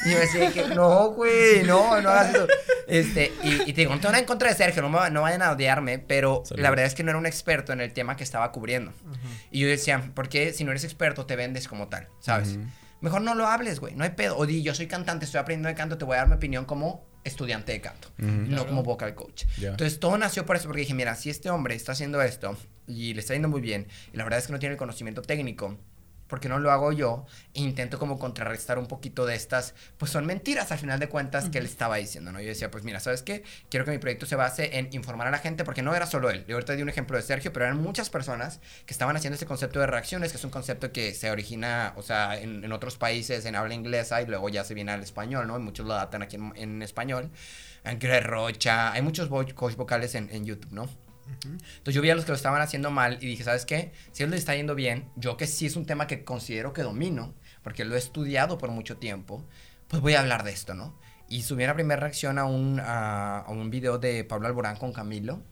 y yo decía que, no, güey, no, no hagas eso, este, y, y te digo, no tengo nada en contra de Sergio, no, me- no vayan a odiarme, pero Salud. la verdad es que no era un experto en el tema que estaba cubriendo, y yo decía, ¿por qué si no eres experto te vendes como tal? ¿Sabes? Mejor no lo hables, güey. No hay pedo. O di, yo soy cantante, estoy aprendiendo de canto, te voy a dar mi opinión como estudiante de canto, no Claro. como vocal coach. Entonces todo nació por eso, porque dije, mira, si este hombre está haciendo esto y le está yendo muy bien, y la verdad es que no tiene el conocimiento técnico, ¿por qué no lo hago yo? E intento como contrarrestar un poquito de estas, pues son mentiras al final de cuentas que él estaba diciendo, ¿no? Yo decía, pues mira, ¿sabes qué? Quiero que mi proyecto se base en informar a la gente, porque no era solo él. Yo ahorita di un ejemplo de Sergio, pero eran muchas personas que estaban haciendo este concepto de reacciones, que es un concepto que se origina, o sea, en, en otros países en habla inglesa y luego ya se viene al español, ¿no? Y muchos lo adaptan aquí en, en español. Ángel Rocha, hay muchos coach vocales en, en YouTube, ¿no? Entonces yo vi a los que lo estaban haciendo mal y dije, ¿sabes qué? Si él le está yendo bien, yo que sí es un tema que considero que domino, porque lo he estudiado por mucho tiempo, pues voy a hablar de esto, ¿no? Y subí una primera reacción a un, a, a un video de Pablo Alborán con Camilo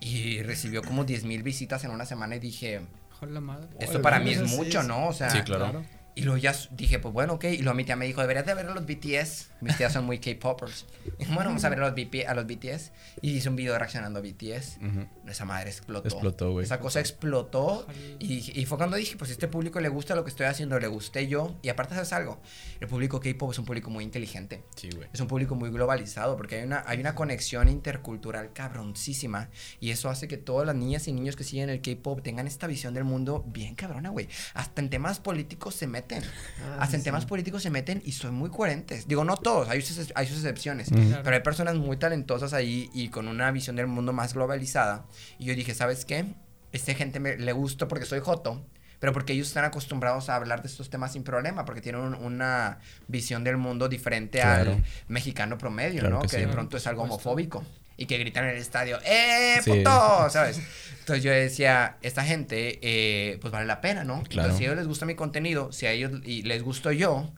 y recibió como 10 mil visitas en una semana y dije, Joder, la madre. esto Oye, para mí es mucho, es- ¿no? O sea, Sí, claro. y luego ya dije, pues bueno, ok. Y luego mi tía me dijo, deberías de ver a los BTS. Mis tías son muy K-popers. Bueno, vamos a ver a los, BP a los BTS. Y hice un video reaccionando a BTS. Ujú. Esa madre explotó. Explotó, güey. Esa cosa explotó. Y, y fue cuando dije, pues si este público le gusta lo que estoy haciendo, le gusté yo. Y aparte, ¿sabes algo? El público K-pop es un público muy inteligente. Sí, güey. Es un público muy globalizado porque hay una, hay una conexión intercultural cabroncísima y eso hace que todas las niñas y niños que siguen el K-pop tengan esta visión del mundo bien cabrona, güey. Hasta en temas políticos se meten. Ah, Hasta sí, en temas políticos se meten y son muy coherentes. Digo, no todos, hay sus, hay sus excepciones. Ujú. Claro. Pero hay personas muy talentosas ahí y con una visión del mundo más globalizada. Y yo dije, ¿sabes qué? Esta gente me, le gusta porque soy joto, pero porque ellos están acostumbrados a hablar de estos temas sin problema, porque tienen un- una visión del mundo diferente Claro. al mexicano promedio, Claro ¿no? que Que, sí. de pronto es algo homofóbico. Y que gritan en el estadio, ¡eh, Sí. puto! ¿Sabes? Entonces yo decía, esta gente, eh, pues vale la pena, ¿no? Claro. Entonces si a ellos les gusta mi contenido, si a ellos y les gusto yo,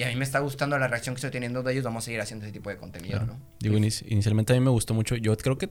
y a mí me está gustando la reacción que estoy teniendo de ellos, vamos a seguir haciendo ese tipo de contenido, Claro. ¿no? Digo, inici- inicialmente a mí me gustó mucho. Yo creo que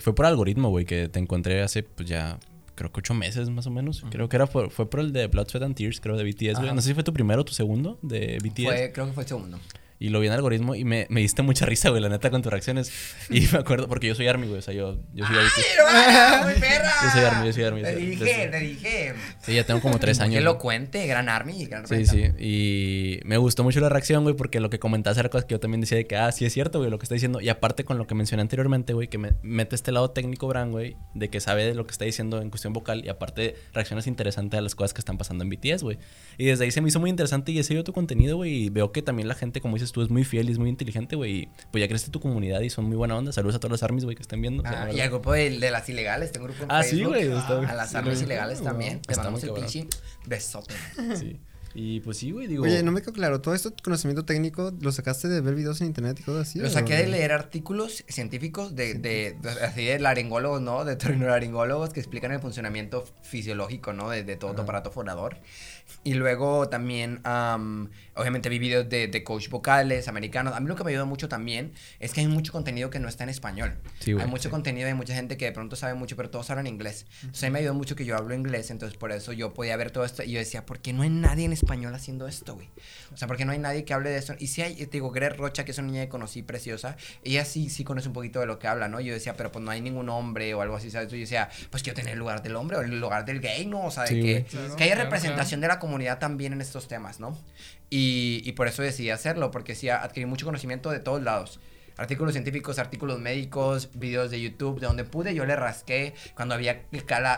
fue por algoritmo, güey, que te encontré hace, pues ya, creo que ocho meses más o menos. Creo que era por, fue por el de Blood, Sweat and Tears, creo, de BTS, güey. No sé si fue tu primero o tu segundo de BTS. Fue, creo que fue el segundo. Y lo vi en algoritmo y me, me diste mucha risa, güey, la neta, con tus reacciones. Y me acuerdo, porque yo soy Army, güey, o sea, yo, yo soy. ¡Hermana! ¡Muy perra! Yo soy Army, yo soy Army. Te Desde- dije, te dije. Sí, ya tengo como tres años. güey. elocuente, gran Army, gran Sí, sí. Y me gustó mucho la reacción, güey, porque lo que comentaste era cosas que yo también decía de que, ah, sí es cierto, güey, lo que está diciendo. Y aparte con lo que mencioné anteriormente, güey, que me mete este lado técnico, Bran, güey, de que sabe de lo que está diciendo en cuestión vocal y aparte reacciones interesantes a las cosas que están pasando en BTS, güey. Y desde ahí se me hizo muy interesante y he seguido tu contenido, güey, y veo que también la gente, como dices tú, es muy fiel y es muy inteligente, güey. Pues ya creaste tu comunidad y son muy buena onda. Saludos a todos los armies, güey, que estén viendo. o sea, la Ah, y al grupo de, de las ilegales, tengo un grupo en Ah, sí, güey, está- A las sí, armas güey. ilegales también. Te Está mandamos el cabrón. pinche besote. Sí. Y pues sí, güey, digo. Oye, no me quedó claro, todo esto conocimiento técnico lo sacaste de ver videos en internet y cosas así. Lo o saqué de leer artículos científicos de, de, de- así de laringólogos, ¿no? De laringólogos que explican el funcionamiento fisiológico, ¿no? De, de todo tu aparato fonador. Y luego también, am, obviamente vi videos de, de coach vocales americanos. A mí lo que me ayudó mucho también es que hay mucho contenido que no está en español. Sí, güey, hay mucho sí. contenido, hay mucha gente que de pronto sabe mucho, pero todos hablan inglés. Entonces a mí me ayudó mucho que yo hablo inglés, entonces por eso yo podía ver todo esto y yo decía, ¿por qué no hay nadie en español haciendo esto, güey? O sea, ¿por qué no hay nadie que hable de eso? Y si hay, te digo, Gret Rocha, que es una niña que conocí preciosa, ella sí, sí conoce un poquito de lo que habla, ¿no? Yo decía, pero pues no hay ningún hombre o algo así, ¿sabes? Yo decía, pues quiero tener el lugar del hombre o el lugar del gay, ¿no? O sea, de Sí, que. Claro, que haya claro, representación de la comunidad también en estos temas, ¿no? Y, y por eso decidí hacerlo, porque sí adquirí mucho conocimiento de todos lados. Artículos científicos, artículos médicos, videos de YouTube, de donde pude yo le rasqué. Cuando había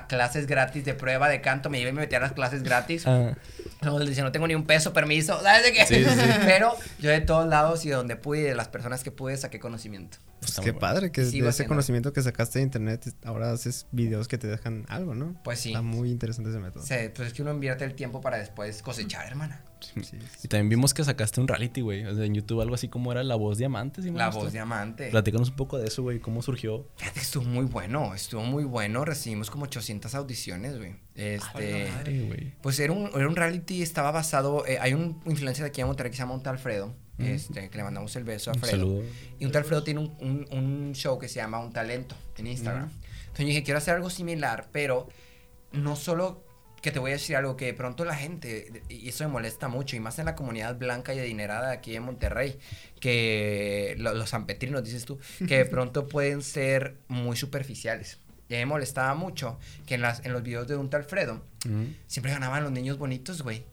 clases gratis de prueba de canto, me iba y me metía a las clases gratis. Ah, Luego le decía, no tengo ni un peso, permiso, ¿sabes de qué? Sí, sí, sí. Pero yo de todos lados y de donde pude y de las personas que pude saqué conocimiento. Pues Está qué muy padre que de ese conocimiento que sacaste de internet, ahora haces videos que te dejan algo, ¿no? Pues sí. Está muy interesante ese método. Sea, pues es que uno invierte el tiempo para después cosechar, hermana. Sí, sí. Y también vimos que sacaste un reality, güey. O sea, en YouTube algo así como era La Voz Diamante. ¿sí me La voz diamante. Platícanos un poco de eso, güey. ¿Cómo surgió? Fíjate que estuvo muy bueno, estuvo muy bueno. Recibimos como 800 audiciones, güey. Este. Ah, Madre, güey. Pues era un, era un reality, estaba basado. eh, hay un influencer de aquí en Monterrey que se llama Un Este, que le mandamos el beso a Alfredo. Y un tal Alfredo tiene un, un- un show que se llama Un Talento en Instagram. Entonces yo dije, quiero hacer algo similar, pero no solo que te voy a decir algo que de pronto la gente, y eso me molesta mucho, y más en la comunidad blanca y adinerada de aquí en Monterrey, que lo- los sanpetrinos, dices tú, que de pronto pueden ser muy superficiales. Y a mí me molestaba mucho que en, las, en los videos de un tal Alfredo, Ujú. siempre ganaban los niños bonitos, güey.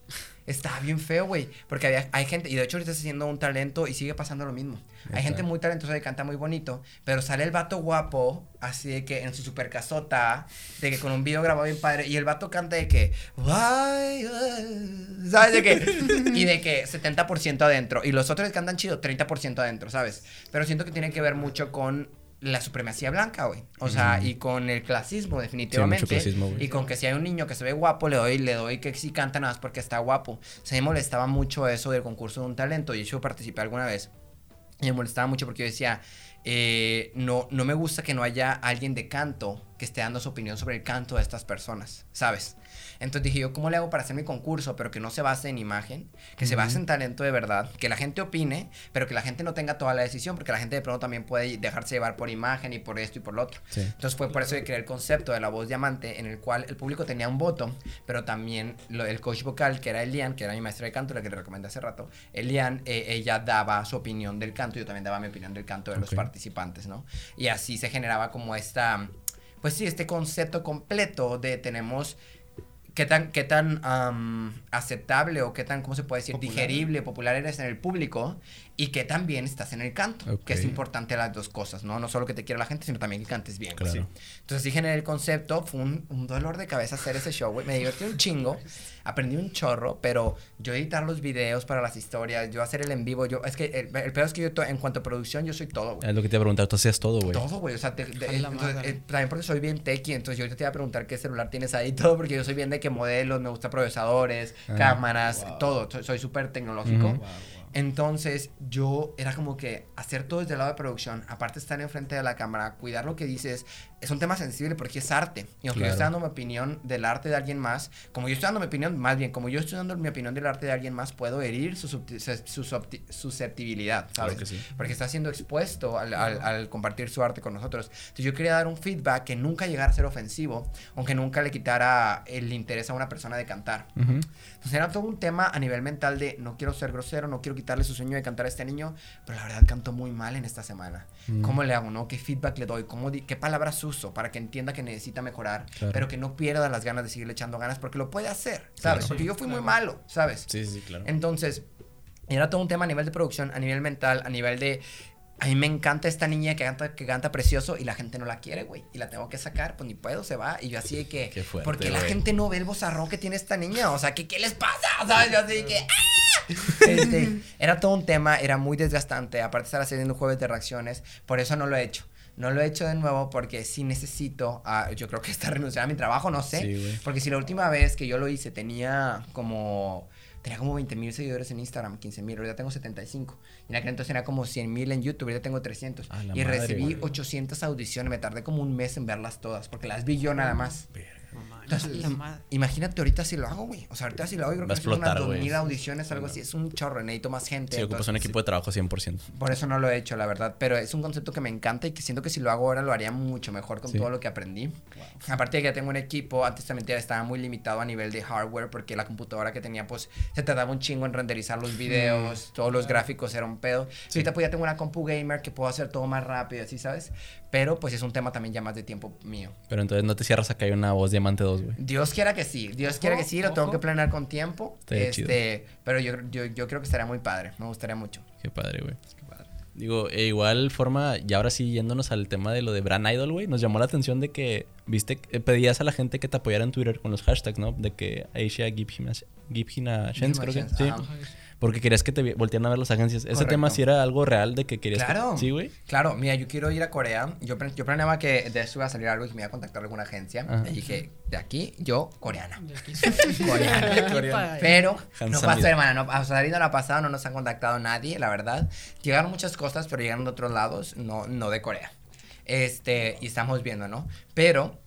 Estaba bien feo, güey. Porque había, hay gente, y de hecho ahorita está haciendo un talento y sigue pasando lo mismo. Hay gente muy talentosa que canta muy bonito, pero sale el vato guapo, así de que en su super casota, de que con un video grabado bien padre, y el vato canta de que, "Why, uh", ¿sabes? De que, y de que 70% adentro, y los otros que cantan chido, 30% adentro, ¿sabes? Pero siento que tiene que ver mucho con la supremacía blanca, güey. O sea, y con el clasismo, definitivamente. clasismo, y con que si hay un niño que se ve guapo, le doy, le doy que sí canta nada más porque está guapo. Se me molestaba mucho eso del concurso de un talento. Y yo participé alguna vez. Y me molestaba mucho porque yo decía, eh, no, no me gusta que no haya alguien de canto que esté dando su opinión sobre el canto de estas personas, ¿sabes? Entonces dije yo, ¿cómo le hago para hacer mi concurso, pero que no se base en imagen, que se base en talento de verdad, que la gente opine, pero que la gente no tenga toda la decisión, porque la gente de pronto también puede dejarse llevar por imagen y por esto y por lo otro. Sí. Entonces fue por eso que creé el concepto de la voz diamante, en el cual el público tenía un voto, pero también lo- el coach vocal, que era Elian, que era mi maestra de canto, la que le recomendé hace rato, Elian, eh, ella daba su opinión del canto, yo también daba mi opinión del canto de los participantes, ¿no? Y así se generaba como esta, pues sí, este concepto completo de tenemos qué tan, qué tan am, aceptable o qué tan, ¿cómo se puede decir? Popular. Digerible, popular eres en el público y qué tan bien estás en el canto, Ok. que es importante las dos cosas, ¿no? No solo que te quiera la gente, sino también que cantes bien. Claro. Sí. Entonces sí generé el concepto, fue un, un dolor de cabeza hacer ese show, güey. Me divertí un chingo, aprendí un chorro, pero yo editar los videos para las historias, yo hacer el en vivo, yo, es que el, el peor es que yo, to- en cuanto a producción, yo soy todo, güey. Es lo que te iba a preguntar. Tú hacías todo, güey. Todo, güey. O sea, te- entonces, eh, también porque soy bien techie, entonces yo ahorita te iba a preguntar qué celular tienes ahí y todo, porque yo soy bien de que modelos, me gusta procesadores, Ah. cámaras, todo. Soy- súper tecnológico. Ujú. Entonces, yo era como que hacer todo desde el lado de producción, aparte estar enfrente de la cámara, cuidar lo que dices, es un tema sensible porque es arte. Y aunque yo esté dando mi opinión del arte de alguien más, como yo estoy dando mi opinión, más bien, como yo estoy dando mi opinión del arte de alguien más, puedo herir su, susceptibilidad, ¿sabes? Claro que sí. Porque está siendo expuesto al, al- al compartir su arte con nosotros. Entonces yo quería dar un feedback que nunca llegara a ser ofensivo, aunque nunca le quitara el interés a una persona de cantar. Ujú. Entonces era todo un tema a nivel mental de no quiero ser grosero, no quiero quitarle su sueño de cantar a este niño, pero la verdad cantó muy mal en esta semana. Mm. ¿Cómo le hago, no? ¿Qué feedback le doy? ¿Cómo di- ¿Qué palabras uso para que entienda que necesita mejorar, Claro. pero que no pierda las ganas de seguirle echando ganas porque lo puede hacer, ¿sabes? Claro. Porque yo fui muy malo, ¿sabes? Sí, sí, claro. Entonces, era todo un tema a nivel de producción, a nivel mental, a nivel de... A mí me encanta esta niña que canta, que canta precioso y la gente no la quiere, güey. Y la tengo que sacar, pues ni puedo, se va. Y yo así de que... Qué fuerte, porque la güey. gente no ve el bozarrón que tiene esta niña. O sea, ¿qué, qué les pasa? ¿Sabes? Yo así de que... ¡ah! Este, era todo un tema, era muy desgastante. Aparte estar haciendo jueves de reacciones. Por eso no lo he hecho. No lo he hecho de nuevo porque sí necesito, ah, yo creo que está renunciando a mi trabajo, no sé. Sí. Porque si la última vez que yo lo hice tenía como tenía como 20 mil seguidores en Instagram, 15 mil, ahorita tengo 75. Y en aquel entonces era como 100 mil en YouTube, ahorita tengo 300. A la y madre, recibí güey. 800 audiciones, me tardé como un mes en verlas todas, porque las vi yo nada más. Entonces, La madre. imagínate ahorita si lo hago, güey. O sea, ahorita si lo hago, yo creo Va a que son unas explotar, güey. 2000 audiciones, algo así. Es un chorro, necesito más gente. Sí, ocupas un equipo de trabajo 100%. Por eso no lo he hecho, la verdad. Pero es un concepto que me encanta y que siento que si lo hago ahora lo haría mucho mejor con Sí. todo lo que aprendí. Aparte de que ya tengo un equipo, antes también estaba muy limitado a nivel de hardware porque la computadora que tenía, pues, se tardaba un chingo en renderizar los videos, todos los gráficos era un pedo. Ahorita pues ya tengo una compu gamer que puedo hacer todo más rápido, así, ¿sabes? Pero pues es un tema también ya más de tiempo mío. Pero entonces no te cierras a que hay una voz Diamante 2, güey. Dios quiera que sí, Dios quiera que sí, lo tengo que planear con tiempo. Estaría este, pero yo, yo, yo creo que estaría muy padre, me gustaría mucho. Qué padre, güey. Digo, e igual forma, y ahora sí yéndonos al tema de lo de Brand Idol, güey, nos llamó la atención de que, viste, eh, pedías a la gente que te apoyara en Twitter con los hashtags, ¿no? De que Asia give him a, give him a chance, Give him a creo que. Sí. ajá. Porque querías que te voltearan a ver las agencias. Ese Correcto. tema sí era algo real de que querías. que- Claro. sí, güey. Claro, mira, yo quiero ir a Corea. Yo, yo planeaba que de eso iba a salir algo y que me iba a contactar alguna agencia. Ajá. Y dije, de aquí, yo, coreana. De aquí soy. Coreana. Coreana. Pero no pasó, hermana. No, hasta ahorita no ha pasado, no nos han contactado nadie, la verdad. Llegaron muchas cosas, pero llegaron de otros lados, no, no de Corea. Este, y estamos viendo, ¿no? Pero,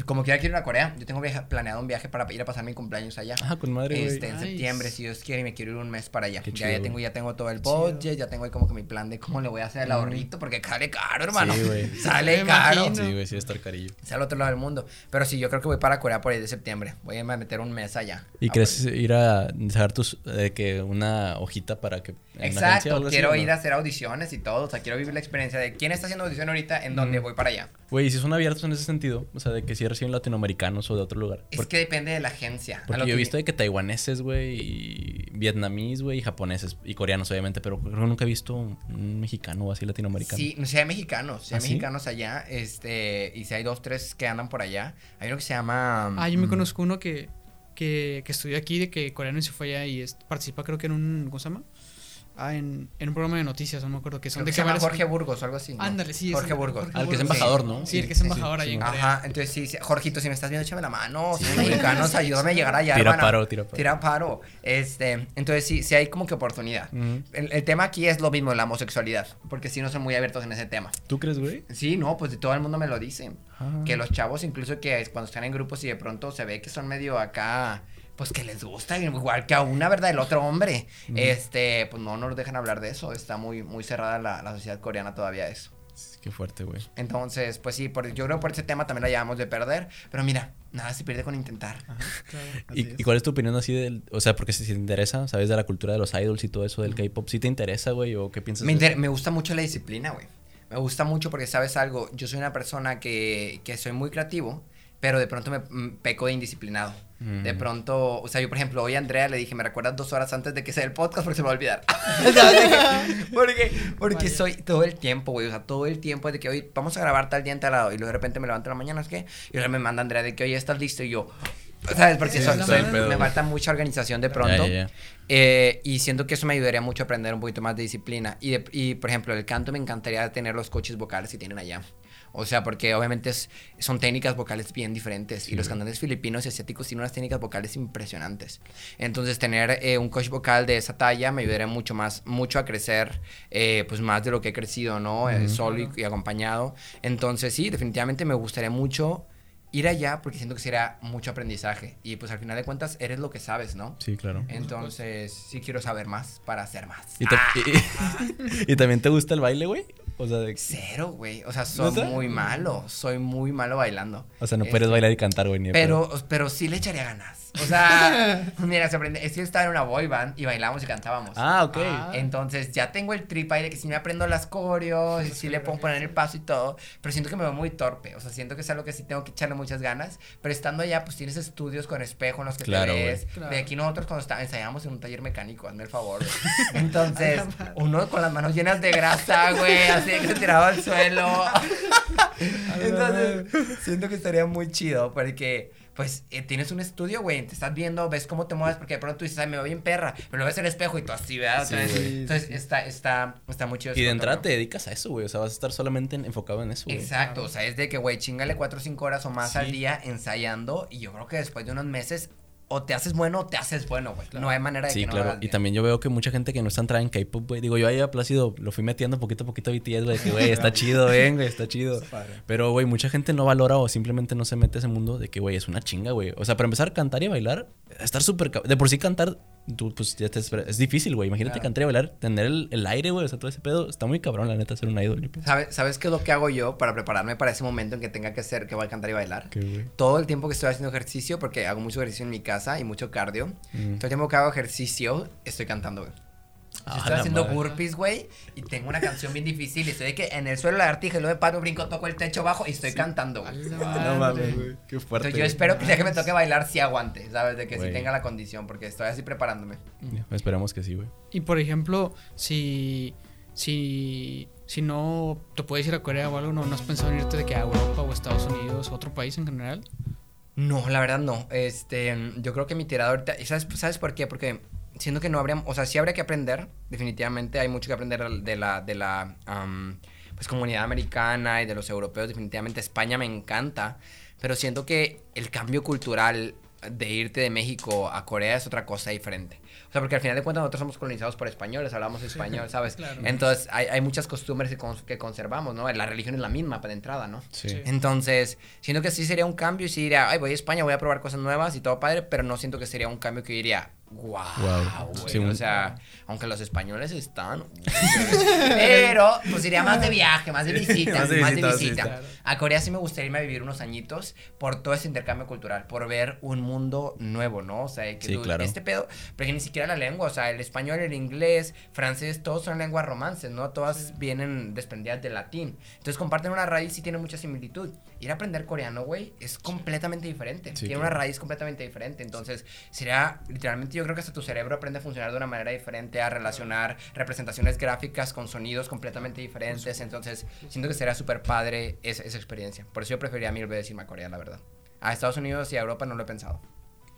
como quiera quiero ir a Corea, yo tengo viaje- planeado un viaje para ir a pasar mi cumpleaños allá. Ah, con madre. Este, en Nice. septiembre, si Dios quiere, y me quiero ir un mes para allá. Qué ya, chido, ya güey. tengo, ya tengo todo el budget, ya tengo ahí como que mi plan de cómo le voy a hacer el ahorrito, porque sale caro, hermano. Sí, güey. Sale Me caro. imagino. Sí, güey, sí, estar carillo. Es al otro lado del mundo. Pero sí, yo creo que voy para Corea por ahí de septiembre. Voy a meter un mes allá. ¿Y Ah, crees pues. ir a dejar tus, de que una hojita para que... agencia Exacto, así, quiero ir a hacer audiciones y todo. O sea, quiero vivir la experiencia de quién está haciendo audición ahorita, en dónde Ujú. voy para allá. Güey, ¿y si son abiertos en ese sentido? O sea, de que si reciben latinoamericanos o de otro lugar. Es Porque, que depende de la agencia. Porque yo he que- visto de que taiwaneses, güey, y vietnamíes, güey, y japoneses, y coreanos, obviamente, pero creo que nunca he visto un, mexicano o así latinoamericano. Sí, no, sí hay mexicanos, sí hay ¿Ah, sí? mexicanos allá, este, y si hay dos, tres que andan por allá. Hay uno que se llama... Ah, yo me mm, conozco uno que, que, que estudió aquí, de que coreano y se fue allá y es- participa creo que en un, ¿cómo se llama? Ah, en, en un programa de noticias, no me acuerdo que son creo de que se llama Jorge Burgos o algo así. ¿no? Ándale, sí. es Jorge Burgos. Al que es Sí. embajador, ¿no? Sí, el que es Sí, embajador sí, allá en sí. Corea. Ajá, entonces sí, sí, Jorgito, si me estás viendo, échame la mano. Si hay mexicanos, ayúdame a llegar allá, Tira hermana. paro, tira paro. Tira paro. Este, entonces sí, sí hay como que oportunidad. El, el tema aquí es lo mismo, la homosexualidad, porque sí no son muy abiertos en ese tema. ¿Tú crees, güey? Sí, no, pues de todo el mundo me lo dicen. Ah. Que los chavos, incluso que cuando están en grupos y de pronto se ve que son medio acá, pues que les gusta, igual que a una, ¿verdad? El otro hombre. Este, pues no nos dejan hablar de eso. Está muy, muy cerrada la, la sociedad coreana todavía a eso. Qué fuerte, güey. Entonces, pues sí, por, yo creo que por ese tema también la llevamos de perder. Pero mira, nada se pierde con intentar. Claro. ¿Y, cuál es tu opinión así del... O sea, porque si, te interesa, ¿sabes? De la cultura de los idols y todo eso del K-pop. ¿Sí te interesa, güey? ¿O qué piensas? Me, de me gusta mucho la disciplina, güey. Me gusta mucho porque, ¿sabes algo? Yo soy una persona que, que soy muy creativo, pero de pronto me mm, peco de indisciplinado. De pronto, o sea, yo por ejemplo, hoy a Andrea le dije, me recuerdas dos horas antes de que sea el podcast porque se me va a olvidar. Porque porque Vaya. soy todo el tiempo, güey, o sea, todo el tiempo de que hoy vamos a grabar tal día en tal lado y luego de repente me levanto en la mañana, ¿es qué? Y luego me manda Andrea de que hoy estás listo y yo, ¿sabes? Porque Sí, soy- me falta mucha organización de pronto. Eh, y siento que eso me ayudaría mucho a aprender un poquito más de disciplina. Y, de- y, por ejemplo, el canto me encantaría tener los coaches vocales que tienen allá. O sea, porque obviamente es- son técnicas vocales bien diferentes. y los cantantes filipinos y asiáticos tienen unas técnicas vocales impresionantes. Entonces, tener eh, un coach vocal de esa talla me ayudaría mucho más, mucho a crecer, eh, pues más de lo que he crecido, ¿no? Eh, solo y, y acompañado. Entonces, sí, definitivamente me gustaría mucho ir allá porque siento que sería mucho aprendizaje. Y pues al final de cuentas, eres lo que sabes, ¿no? Sí, claro. Entonces, sí quiero saber más para hacer más. ¿Y, Ah, y- y también te gusta el baile, güey? O sea, de- Cero, güey. O sea, soy ¿Neta? muy malo. Soy muy malo bailando. o sea, no Este, puedes bailar y cantar, güey, ni. Pero, pero sí le echaría ganas. O sea, mira, se aprende. Es que yo estaba en una boy band y bailamos y cantábamos. Ah, ok. Ah. Entonces ya tengo el trip ahí de que sí me aprendo las coreos, y sí le puedo poner el paso y todo, pero siento que me veo muy torpe, o sea, siento que es algo que sí tengo que echarle muchas ganas, pero estando allá pues tienes estudios con espejo en los que Claro, te ves, Claro. de aquí nosotros cuando está, ensayamos en un taller mecánico, hazme el favor, entonces uno con las manos llenas de grasa, güey, así de que se tiraba al suelo, entonces siento que estaría muy chido porque pues eh, tienes un estudio, güey, te estás viendo, ves cómo te mueves, porque de pronto tú dices, ay, me veo bien perra, pero lo ves en el espejo y tú así, ¿verdad? Sí, Entonces, está, está, está muy chido. Y de entrada te dedicas a eso, güey. O sea, vas a estar solamente en- enfocado en eso, güey. Exacto, o sea, es de que, güey, chingale cuatro o cinco horas o más al día ensayando y yo creo que después de unos meses o te haces bueno o te haces bueno, güey. No hay manera de Sí, que no lo claro. Y también yo veo que mucha gente que no está entrada en K-pop, güey. Digo, yo ahí a Plácido lo fui metiendo poquito a poquito a BTS, güey. Que, güey, está chido, ven, güey, está chido. Pero, güey, mucha gente no valora o simplemente no se mete a ese mundo de que, güey, es una chinga, güey. O sea, para empezar a cantar y a bailar, estar súper... De por sí cantar, tú, pues, ya te espera- Es difícil, güey. Imagínate Claro. cantar y bailar, tener el, el aire, güey. O sea, todo ese pedo. Está muy cabrón, la neta, ser un idol. güey. ¿Sabes, ¿Sabes qué es lo que hago yo para prepararme para ese momento en que tenga que ser, que voy a cantar y bailar? Todo el tiempo que estoy haciendo ejercicio, porque hago mucho ejercicio en mi casa y mucho cardio, Mm. todo el tiempo que hago ejercicio, estoy cantando, güey. Ah, estoy la haciendo madre. burpees, güey, y tengo una canción bien difícil, y estoy de que en el suelo lagartija, y luego me paro, brinco, toco el techo abajo y estoy cantando, güey. No mames, güey. Qué fuerte. Entonces yo espero que ya que me toque bailar, sí aguante, ¿sabes? De que Güey. sí tenga la condición, porque estoy así preparándome. Ya, Esperemos que sí, güey. Y por ejemplo, si, si, si no te puedes ir a Corea o algo, ¿no, no has pensado en irte de que a Europa o Estados Unidos o otro país en general? No, la verdad no. Este, yo creo que mi tirada ahorita, ¿y sabes, sabes por qué? Porque siento que no habría, o sea, sí habría que aprender, definitivamente hay mucho que aprender de la, de la, pues comunidad americana y de los europeos, definitivamente España me encanta, pero siento que el cambio cultural de irte de México a Corea es otra cosa diferente. O sea, porque al final de cuentas nosotros somos colonizados por españoles, hablamos español, ¿sabes? claro. Entonces hay, hay muchas costumbres que, cons- que conservamos, ¿no? La religión es la misma para entrada, ¿no? Sí. Sí. Entonces, siento que sí sería un cambio y sí diría, ay, voy a España, voy a probar cosas nuevas y todo padre, pero no siento que sería un cambio que diría, wow, güey. Sí, o sea, aunque los españoles están, pero pues iría más de viaje, más de visita, Más más de de visita, visita. sí, claro. A Corea sí me gustaría irme a vivir unos añitos por todo ese intercambio cultural, por ver un mundo nuevo, ¿no? O sea, que Sí, tú- claro. este pedo, porque ni siquiera la lengua, o sea, el español, el inglés, francés, todos son lenguas romances, ¿no? Todas vienen desprendidas del latín. Entonces comparten una raíz y tienen mucha similitud. Ir a aprender coreano, güey, es completamente diferente. Sí, Tiene claro. una raíz completamente diferente. Entonces, sería, literalmente, yo creo que hasta tu cerebro aprende a funcionar de una manera diferente, a relacionar representaciones gráficas con sonidos completamente diferentes. Entonces, siento que sería súper padre esa, esa experiencia. Por eso yo preferiría mil veces irme a Corea, la verdad. A Estados Unidos y a Europa no lo he pensado.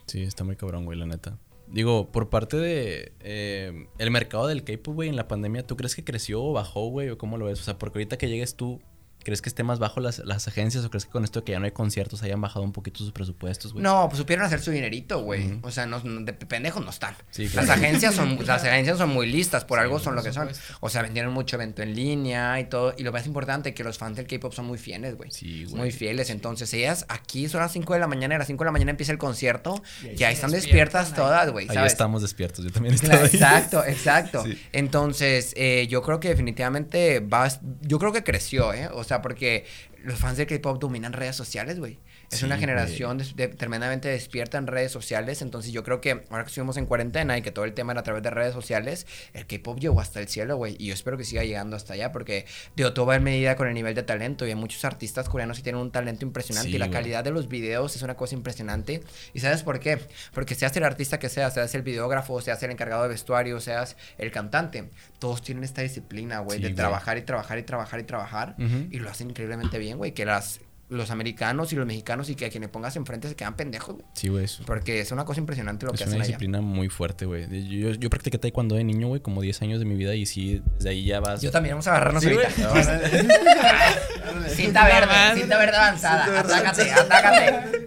Sí, está muy cabrón, güey, la neta. Digo, por parte de eh, el mercado del K-pop, güey, en la pandemia, ¿tú crees que creció o bajó, güey? ¿O cómo lo ves? O sea, porque ahorita que llegues tú, ¿crees que esté más bajo las, las agencias o crees que con esto que ya no hay conciertos hayan bajado un poquito sus presupuestos, güey? No, pues supieron hacer su dinerito, güey. O sea, no, no- de pendejos no están. Sí, Las agencias son las agencias son muy listas, por Sí, algo son lo que son. O sea, vendieron mucho evento en línea y todo. Y lo más importante, que los fans del K-pop son muy fieles, güey. Sí, güey. Muy fieles. Entonces, ellas aquí son las 5 de la mañana y a las 5 de la mañana empieza el concierto. Y ahí, están despiertas ahí. todas, güey. Ahí estamos despiertos, yo también Claro, ahí. exacto, exacto. Sí. Entonces, eh, yo creo que definitivamente va, yo creo que creció, ¿eh? O sea, porque los fans de K-pop dominan redes sociales, güey. Es Sí, una generación de- tremendamente despierta en redes sociales, entonces yo creo que ahora que estuvimos en cuarentena y que todo el tema era a través de redes sociales, el K-pop llegó hasta el cielo, güey, y yo espero que siga llegando hasta allá, porque digo, todo va en medida con el nivel de talento, y hay muchos artistas coreanos que tienen un talento impresionante, Sí, y la calidad de los videos es una cosa impresionante, y ¿sabes por qué? Porque seas el artista que seas, seas el videógrafo, seas el encargado de vestuario, seas el cantante, todos tienen esta disciplina, güey, Sí, de trabajar y trabajar y trabajar y trabajar, y lo hacen increíblemente bien, güey, que las los americanos y los mexicanos y que a quienes pongas enfrente se quedan pendejos, güey. Sí, güey. Es, Porque es una cosa impresionante lo es que una hacen allá. disciplina muy fuerte, güey. Yo, yo practiqué taekwondo de niño, güey, como 10 años de mi vida y sí, desde ahí ya vas... Yo también, vamos a agarrarnos Sí, ahorita. Cinta verde, cinta verde avanzada. Atácate, atácate.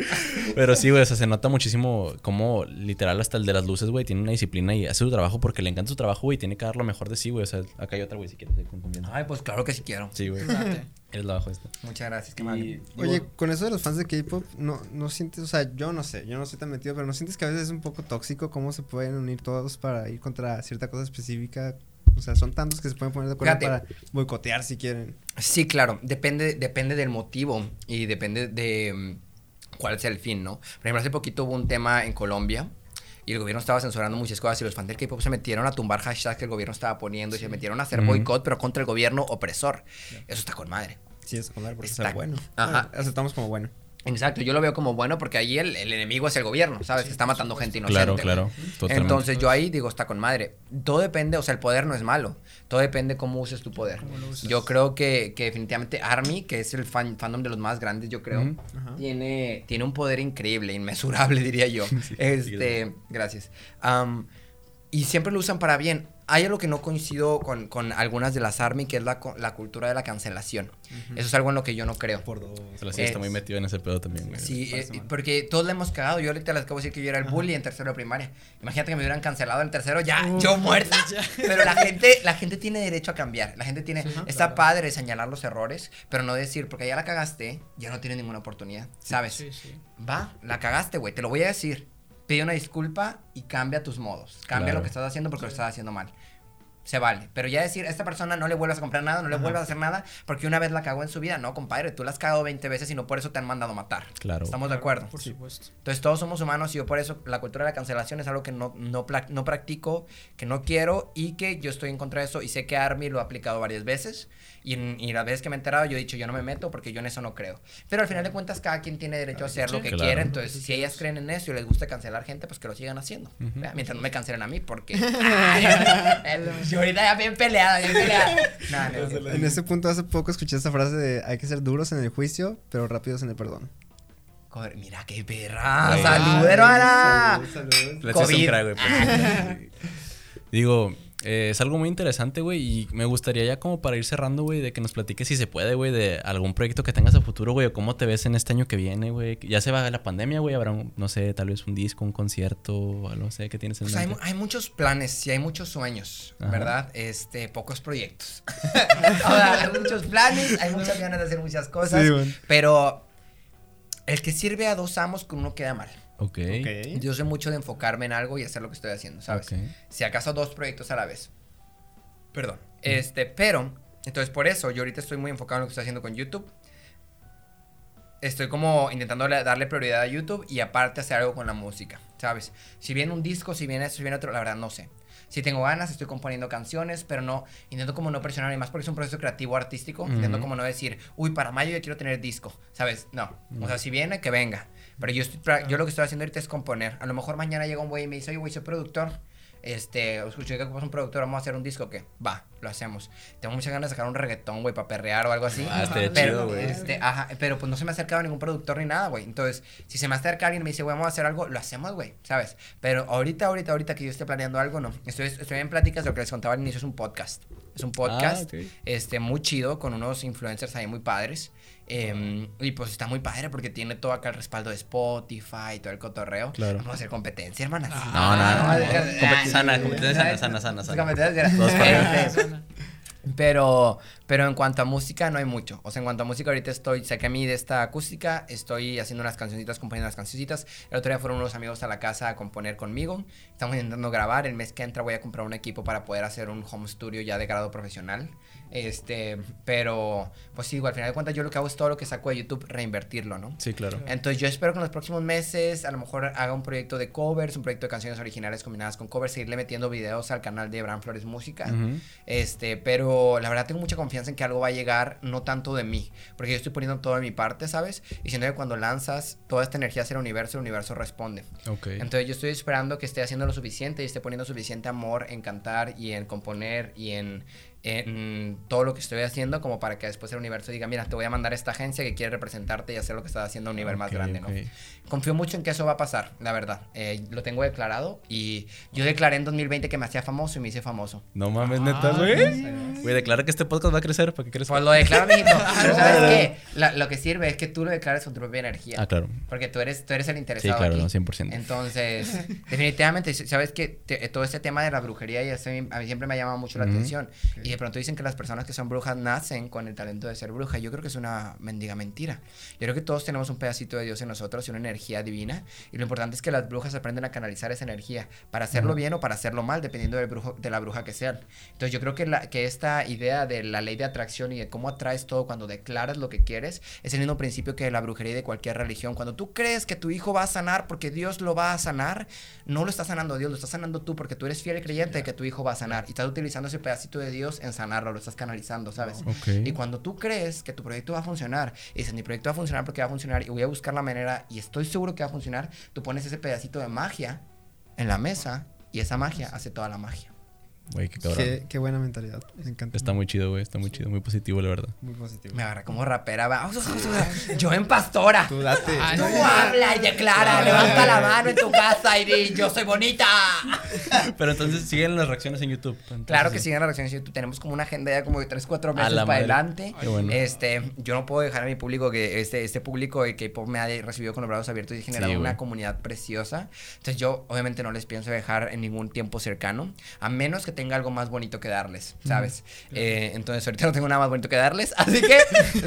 Pero sí, güey, o sea, se nota muchísimo como literal hasta el de las luces, güey, tiene una disciplina y hace su trabajo porque le encanta su trabajo, güey, tiene que dar lo mejor de sí, güey. O sea, acá hay otra, güey, si quieres. Ay, pues claro que sí quiero. Sí, güey. Eres la bajo esta. Muchas gracias, qué mal. Oye, bueno, con eso de los fans de K-pop, no, no sientes, o sea, yo no sé, yo no estoy tan metido, pero no sientes que a veces es un poco tóxico cómo se pueden unir todos para ir contra cierta cosa específica. O sea, son tantos que se pueden poner de acuerdo Fíjate. para boicotear si quieren. Sí, claro, depende, depende del motivo y depende de mm, cuál sea el fin, ¿no? Por ejemplo, hace poquito hubo un tema en Colombia y el gobierno estaba censurando muchas cosas y los fans del K-pop se metieron a tumbar hashtags que el gobierno estaba poniendo y se metieron a hacer boicot, pero contra el gobierno opresor. Eso está con madre. Sí, es comer porque Está- está bueno. Ajá. Bueno, aceptamos como bueno. Exacto, yo lo veo como bueno porque ahí el, el enemigo es el gobierno, ¿sabes? que está matando gente inocente. Claro, claro. Totalmente. Entonces yo ahí digo, está con madre. Todo depende, o sea, el poder no es malo. Todo depende cómo uses tu poder. Yo creo que, que definitivamente Army, que es el fan, fandom de los más grandes, yo creo, tiene, tiene un poder increíble, inmesurable, diría yo. Sí, este, gracias. Am, y siempre lo usan para bien. Hay algo que no coincido con, con algunas de las ARMY, que es la, co- la cultura de la cancelación. Eso es algo en lo que yo no creo. Por dos. Pero sí Eh, está muy metido en ese pedo también, güey. Sí, eh, porque todos le hemos cagado. Yo ahorita les acabo de decir que yo era el bully en tercero de primaria. Imagínate que me hubieran cancelado en tercero, ya, yo muerta. Pero la gente, la gente tiene derecho a cambiar. La gente tiene, está padre señalar los errores, pero no decir, porque ya la cagaste, ya no tienes ninguna oportunidad, ¿sabes? Sí, sí. Va, la cagaste, güey, te lo voy a decir. Pide una disculpa y cambia tus modos. Cambia Claro. lo que estás haciendo porque lo estás haciendo mal. Se vale. Pero ya decir, a esta persona no le vuelvas a comprar nada, no le vuelvas a hacer nada, porque una vez la cagó en su vida. No, compadre, tú la has cagado 20 veces y no por eso te han mandado matar. Claro. ¿Estamos de acuerdo? Por supuesto. Entonces todos somos humanos y yo por eso la cultura de la cancelación es algo que no, no, pla- no practico, que no quiero y que yo estoy en contra de eso y sé que Army lo ha aplicado varias veces y, y las veces que me he enterado yo he dicho yo no me meto porque yo en eso no creo. Pero al final de cuentas cada quien tiene derecho a hacer lo Sí. que Claro. quiera, entonces si ellas creen en eso y les gusta cancelar gente pues que lo sigan haciendo. ¿verdad? Mientras no me cancelen a mí porque... Yo ahorita ya bien peleada, bien peleada. No, no, es cierto. En ese punto hace poco escuché esta frase de hay que ser duros en el juicio, pero rápidos en el perdón. Joder, mira qué perra. ¡Salud, hermana! Salud, salud. Le echas un crack, güey. pues. Digo, eh, es algo muy interesante, güey. Y me gustaría ya como para ir cerrando, güey, de que nos platiques si se puede, güey, de algún proyecto que tengas a futuro, güey, o cómo te ves en este año que viene, güey. Ya se va la pandemia, güey. Habrá, un- no sé, tal vez un disco, un concierto, o algo, no sé, ¿qué tienes en Pues hay, mente? mu- hay muchos planes y hay muchos sueños, Ajá. ¿verdad? Este, pocos proyectos. Ahora, hay muchos planes, hay muchas ganas de hacer muchas cosas, Sí, bueno. pero el que sirve a dos amos con uno queda mal. Ok. Ok. Yo soy mucho de enfocarme en algo y hacer lo que estoy haciendo, ¿sabes? Ok. Si acaso dos proyectos a la vez. Perdón. Este, pero, entonces por eso yo ahorita estoy muy enfocado en lo que estoy haciendo con YouTube. Estoy como intentando le- darle prioridad a YouTube y aparte hacer algo con la música, ¿sabes? Si viene un disco, si viene esto, si viene otro, la verdad no sé. Si tengo ganas, estoy componiendo canciones, pero no, intento como no presionar y más porque es un proceso creativo artístico, intento Ujú. como no decir, uy, para mayo ya quiero tener disco, ¿sabes? No, o sea, si viene, que venga. Pero yo, estoy, yo lo que estoy haciendo ahorita es componer. A lo mejor mañana llega un güey y me dice, oye, güey, soy productor. Este, escuché que ocupas un productor, vamos a hacer un disco, ¿qué? Va, lo hacemos. Tengo muchas ganas de sacar un reggaetón, güey, para perrear o algo así. Ah, estaría pero, chido, güey. este, ajá, pero pues no se me ha acercado ningún productor ni nada, güey. Entonces, si se me acerca alguien y me dice, güey, vamos a hacer algo, lo hacemos, güey, ¿sabes? Pero ahorita, ahorita, ahorita que yo esté planeando algo, no. Estoy, estoy en pláticas, lo que les contaba al inicio es un podcast. Es un podcast, Ah, ok. este, muy chido, con unos influencers ahí muy padres. Em, y pues está muy padre porque tiene todo acá el respaldo de Spotify y todo el cotorreo. Claro. Vamos a hacer competencia, hermana. No, no, no. Ah, Compe- sana, ah, competencia sana, sana, sana, sana. Competencia. Este, pero, pero en cuanto a música no hay mucho. O sea, en cuanto a música ahorita estoy, sé que a mí de esta acústica estoy haciendo unas cancioncitas, componiendo unas cancioncitas. El otro día fueron unos amigos a la casa a componer conmigo. Estamos intentando grabar. El mes que entra voy a comprar un equipo para poder hacer un home studio ya de grado profesional. Este, pero, pues sí, al final de cuentas yo lo que hago es todo lo que saco de YouTube reinvertirlo, ¿no? Sí, claro. Entonces yo espero que en los próximos meses a lo mejor haga un proyecto de covers, un proyecto de canciones originales combinadas con covers, seguirle metiendo videos al canal de Bran Flores Música. Este, pero la verdad tengo mucha confianza en que algo va a llegar, no tanto de mí, porque yo estoy poniendo todo de mi parte, ¿sabes? Y siento que cuando lanzas toda esta energía hacia el universo, el universo responde. Ok. Entonces yo estoy esperando que esté haciendo lo suficiente y esté poniendo suficiente amor en cantar y en componer y en, en todo lo que estoy haciendo como para que después el universo diga, mira, te voy a mandar a esta agencia que quiere representarte y hacer lo que estás haciendo a un nivel más grande. ¿no? Confío mucho en que eso va a pasar, la verdad. Eh, lo tengo declarado y yo declaré en 2020 que me hacía famoso y me hice famoso. No mames, neta, güey. Güey, declara que este podcast va a crecer para que crezca. Pues lo declaro, mijito. Pero ¿sabes qué? La- lo que sirve es que tú lo declares con tu propia energía. Ah, claro. Porque tú eres, tú eres el Sí, interesado claro, aquí. no, 100%. Entonces, definitivamente, sabes que te- todo este tema de la brujería y eso a mí siempre me ha llamado mucho la Ujú. atención. Y de pronto dicen que las personas que son brujas nacen con el talento de ser bruja. Yo creo que es una mendiga mentira. Yo creo que todos tenemos un pedacito de Dios en nosotros y una energía divina. Y lo importante es que las brujas aprenden a canalizar esa energía para hacerlo bien o para hacerlo mal, dependiendo del brujo, de la bruja que sean. Entonces, yo creo que, la, que esta idea de la ley de atracción y de cómo atraes todo cuando declaras lo que quieres es el mismo principio que la brujería y de cualquier religión. Cuando tú crees que tu hijo va a sanar porque Dios lo va a sanar, no lo está sanando Dios, lo está sanando tú porque tú eres fiel y creyente de que tu hijo va a sanar. Y estás utilizando ese pedacito de Dios en sanarlo, lo estás canalizando, ¿sabes? Ok. Y cuando tú crees que tu proyecto va a funcionar, y dices, mi proyecto va a funcionar porque va a funcionar y voy a buscar la manera y estoy seguro que va a funcionar, tú pones ese pedacito de magia en la mesa y esa magia hace toda la magia. Güey, qué cabrón. Qué, qué buena mentalidad. Me encanta. Está muy chido, güey. Está muy chido, muy positivo, la verdad. muy positivo. Me agarra como rapera. va. Yo en pastora. Tú date. Tú no. habla y declara, levanta la mano en tu casa y di, yo soy bonita. Pero entonces siguen las reacciones en YouTube. Entonces, Claro que sí. siguen las reacciones en YouTube. Tenemos como una agenda ya como de 3, 4 A meses para madre. adelante. Qué bueno. Este, yo no puedo dejar a mi público que este, este público de K-pop me ha recibido con los brazos abiertos y generado Sí, una comunidad preciosa. Entonces yo obviamente no les pienso dejar en ningún tiempo cercano, a menos que tenga algo más bonito que darles, ¿sabes? Eh, entonces ahorita no tengo nada más bonito que darles, así que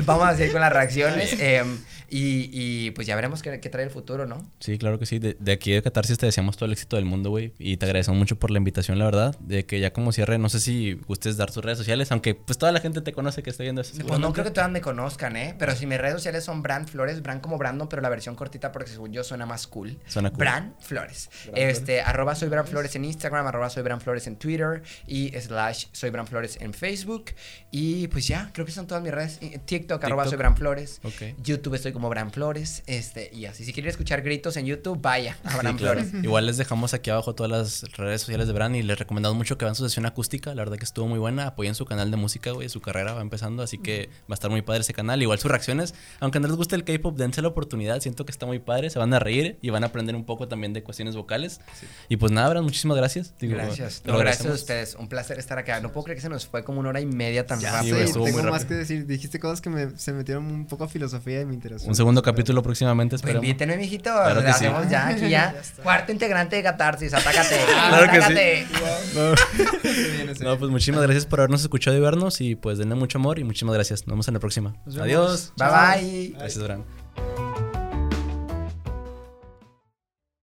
vamos a seguir con las reacciones eh, y, y, pues ya veremos qué, qué trae el futuro, ¿no? Sí, claro que sí. De, de aquí de Catarsis te deseamos todo el éxito del mundo, güey. Y te agradecemos mucho por la invitación, la verdad. De que ya como cierre, no sé si gustes dar tus redes sociales, aunque pues toda la gente te conoce que está viendo eso. Pues no creo que todas me conozcan, ¿eh? Pero si mis redes sociales son Brand Flores, Brand como Brandon, pero la versión cortita porque según yo suena más cool. Suena cool. Brand Flores. este, arroba soy Brand Flores en Instagram, arroba soy Brand Flores en Twitter y slash soy Brand Flores en Facebook. Y pues ya, creo que son todas mis redes. Y TikTok, arroba soy Brand Flores. YouTube estoy como Brand Flores. Este, y así. Si quieren escuchar gritos en YouTube, vaya a Sí, claro. Flores. Igual les dejamos aquí abajo todas las redes sociales de Bran y les recomendamos mucho que vean su sesión acústica. La verdad que estuvo muy buena. Apoyen su canal de música, güey. Su carrera va empezando, así que va a estar muy padre ese canal. Igual sus reacciones, aunque no les guste el K-pop, dense la oportunidad. Siento que está muy padre. Se van a reír y van a aprender un poco también de cuestiones vocales. Y pues nada, Bran, muchísimas gracias. Digo, Gracias. No, gracias a agradecemos. Ustedes. Un placer estar acá. No puedo creer que se nos fue como una hora y media tan Ya Sí, rápido. muy tengo más rápido. que decir. Dijiste cosas que me, se metieron un poco a filosofía y me interesó. Un segundo capítulo próximamente, Pues esperemos. invítenme, mijito. Claro que Lo sí. hacemos ya, aquí ya. Cuarto integrante de Catarsis, atácate. Claro que sí. No. No, pues muchísimas gracias por habernos escuchado y vernos. Y pues denle mucho amor y muchísimas gracias. Nos vemos en la próxima. Adiós. Bye bye. Gracias, Bran.